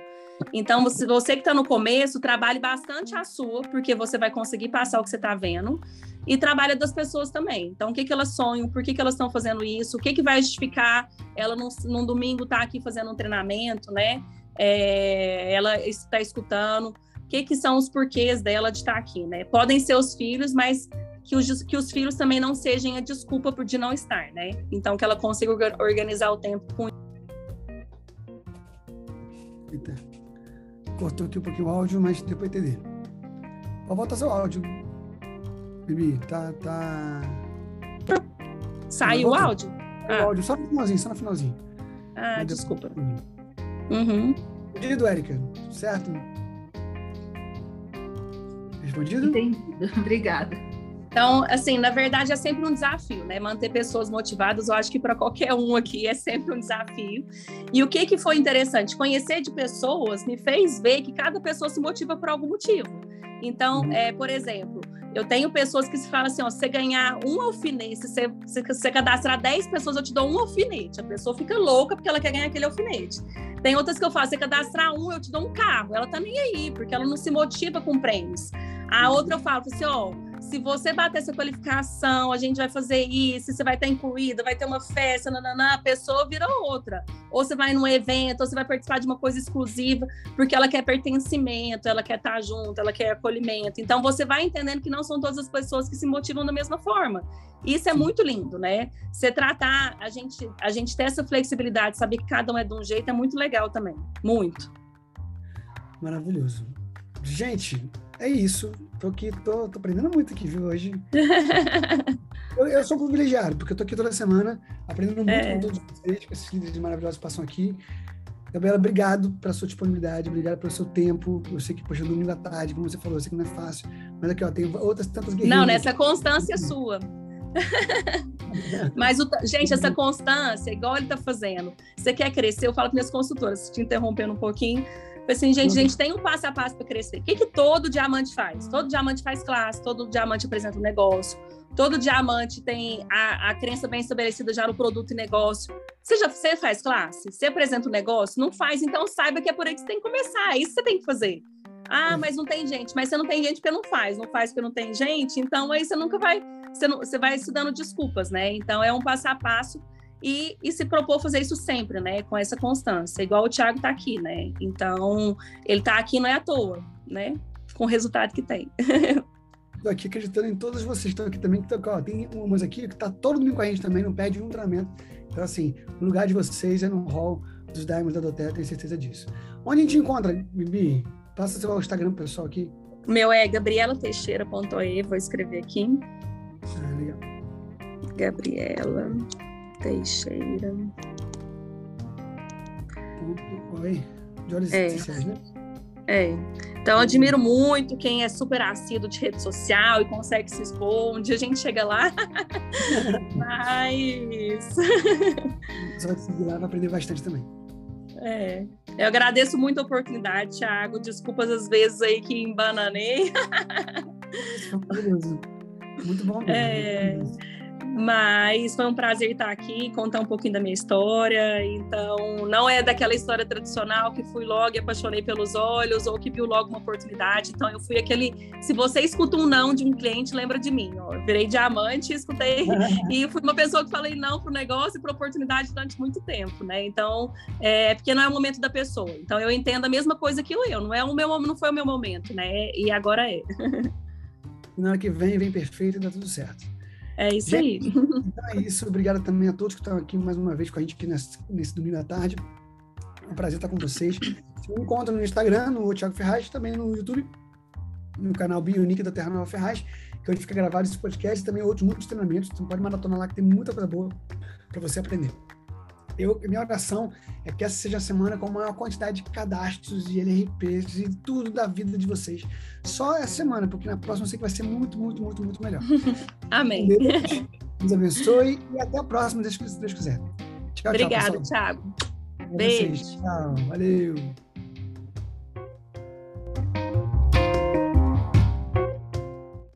Então, se você que está no começo, trabalhe bastante a sua, porque você vai conseguir passar o que você está vendo, e trabalha das pessoas também. Então, o que, que elas sonham, por que, que elas estão fazendo isso, o que, que vai justificar ela num, num domingo estar tá aqui fazendo um treinamento, né? É, ela está escutando, o que, que são os porquês dela de estar tá aqui, né? Podem ser os filhos, mas que os, que os filhos também não sejam a desculpa por de não estar, né? Então, que ela consiga organizar o tempo com. Eita. Cortou aqui um pouquinho o áudio, mas deu para entender. Pode voltar seu áudio. Bibi, tá. tá... Saiu o áudio? Ah. O áudio, só no finalzinho, só no finalzinho. Ah, desculpa. Uhum. Respondido, Érica, certo? Respondido? Entendido, obrigada. Então, assim, na verdade é sempre um desafio, né? Manter pessoas motivadas, eu acho que para qualquer um aqui é sempre um desafio. E o que que foi interessante? Conhecer de pessoas me fez ver que cada pessoa se motiva por algum motivo. Então, uhum. é, por exemplo, eu tenho pessoas que se falam assim, ó, você ganhar um alfinete, se você, se você cadastrar 10 pessoas, eu te dou um alfinete. A pessoa fica louca porque ela quer ganhar aquele alfinete. Tem outras que eu falo, você cadastrar um, eu te dou um carro. Ela tá nem aí, porque ela não se motiva com prêmios. A outra eu falo assim, ó, se você bater essa qualificação, a gente vai fazer isso, você vai estar incluída, vai ter uma festa, nananã, a pessoa vira outra. Ou você vai num evento, ou você vai participar de uma coisa exclusiva, porque ela quer pertencimento, ela quer estar junto, ela quer acolhimento. Então você vai entendendo que não são todas as pessoas que se motivam da mesma forma. Isso é muito lindo, né? Você tratar, a gente, a gente ter essa flexibilidade, saber que cada um é de um jeito, é muito legal também. Muito. Maravilhoso. Gente, é isso. Tô aqui, tô, tô aprendendo muito aqui, viu, hoje. eu, eu, sou privilegiado, porque eu tô aqui toda semana, aprendendo muito é. com todos vocês, com esses líderes maravilhosos que passam aqui. Gabriela, obrigado pela sua disponibilidade, obrigado pelo seu tempo. Eu sei que, poxa, domingo à tarde, como você falou, eu sei que não é fácil, mas aqui, ó, tem outras tantas guerreiras. Não, nessa constância sua. Mas, o, gente, essa constância, igual ele está fazendo, você quer crescer, eu falo para minhas consultoras, te interrompendo um pouquinho, assim, gente, a gente tem um passo a passo para crescer. O que, que todo diamante faz? Todo diamante faz classe, todo diamante apresenta um negócio, todo diamante tem a, a crença bem estabelecida já no produto e negócio. Você já você faz classe? Você apresenta um negócio? Não faz, então saiba que é por aí que você tem que começar. É isso que você tem que fazer. Ah, mas não tem gente. Mas você não tem gente porque não faz. Não faz porque não tem gente. Então aí você nunca vai. Você, não, você vai se dando desculpas, né? Então é um passo a passo e, e, se propor fazer isso sempre, né? Com essa constância, igual o Thiago está aqui, né? Então, ele está aqui não é à toa, né? Com o resultado que tem. Estou aqui acreditando em todos vocês que estão aqui também. Que ó, tem umas aqui que está todo mundo com a gente também, não pede um treinamento. Então, assim, o lugar de vocês é no hall dos Diamonds da Doterra, tenho certeza disso. Onde a gente encontra, Bibi? Passa seu Instagram pessoal aqui. Meu é gabrielateixeira.e, vou escrever aqui. Ah, legal. Gabriela. Teixeira. Oi, de olhos é. né? É. Então, eu admiro muito quem é super assíduo de rede social e consegue se expor. Um dia a gente chega lá. Mas. Você vai seguir lá, vai aprender bastante também. É. Eu agradeço muito a oportunidade, Thiago. Desculpas às vezes aí que embananei. Muito bom. Mesmo. É. Mas foi um prazer estar aqui, contar um pouquinho da minha história. Então, não é daquela história tradicional que fui logo e apaixonei pelos olhos ou que viu logo uma oportunidade. Então, eu fui aquele. Se você escuta um não de um cliente, lembra de mim. Ó. Eu virei diamante, escutei e fui uma pessoa que falei não para o negócio e para oportunidade durante muito tempo, né? Então, é porque não é o momento da pessoa. Então, eu entendo a mesma coisa que eu. Não é o meu, não foi o meu momento, né? E agora é. Na hora que vem, vem perfeito e dá tudo certo. É isso aí. Então é isso. Obrigado também a todos que estão aqui mais uma vez com a gente aqui nesse, nesse domingo à tarde. É um prazer estar com vocês. Você me encontra no Instagram, no Thiago Ferraz, também no YouTube, no canal Bionic da Terra Nova Ferraz, que é onde fica gravado esse podcast e também outros muitos treinamentos. Então pode maratonar lá que tem muita coisa boa para você aprender eu, minha oração é que essa seja a semana com a maior quantidade de cadastros e LRPs e tudo da vida de vocês. Só essa semana, porque na próxima eu sei que vai ser muito, muito, muito, muito melhor. Amém. Deus, abençoe e até a próxima, se Deus quiser. Tchau, Obrigada, tchau, Thiago. Beijo. Tchau, valeu.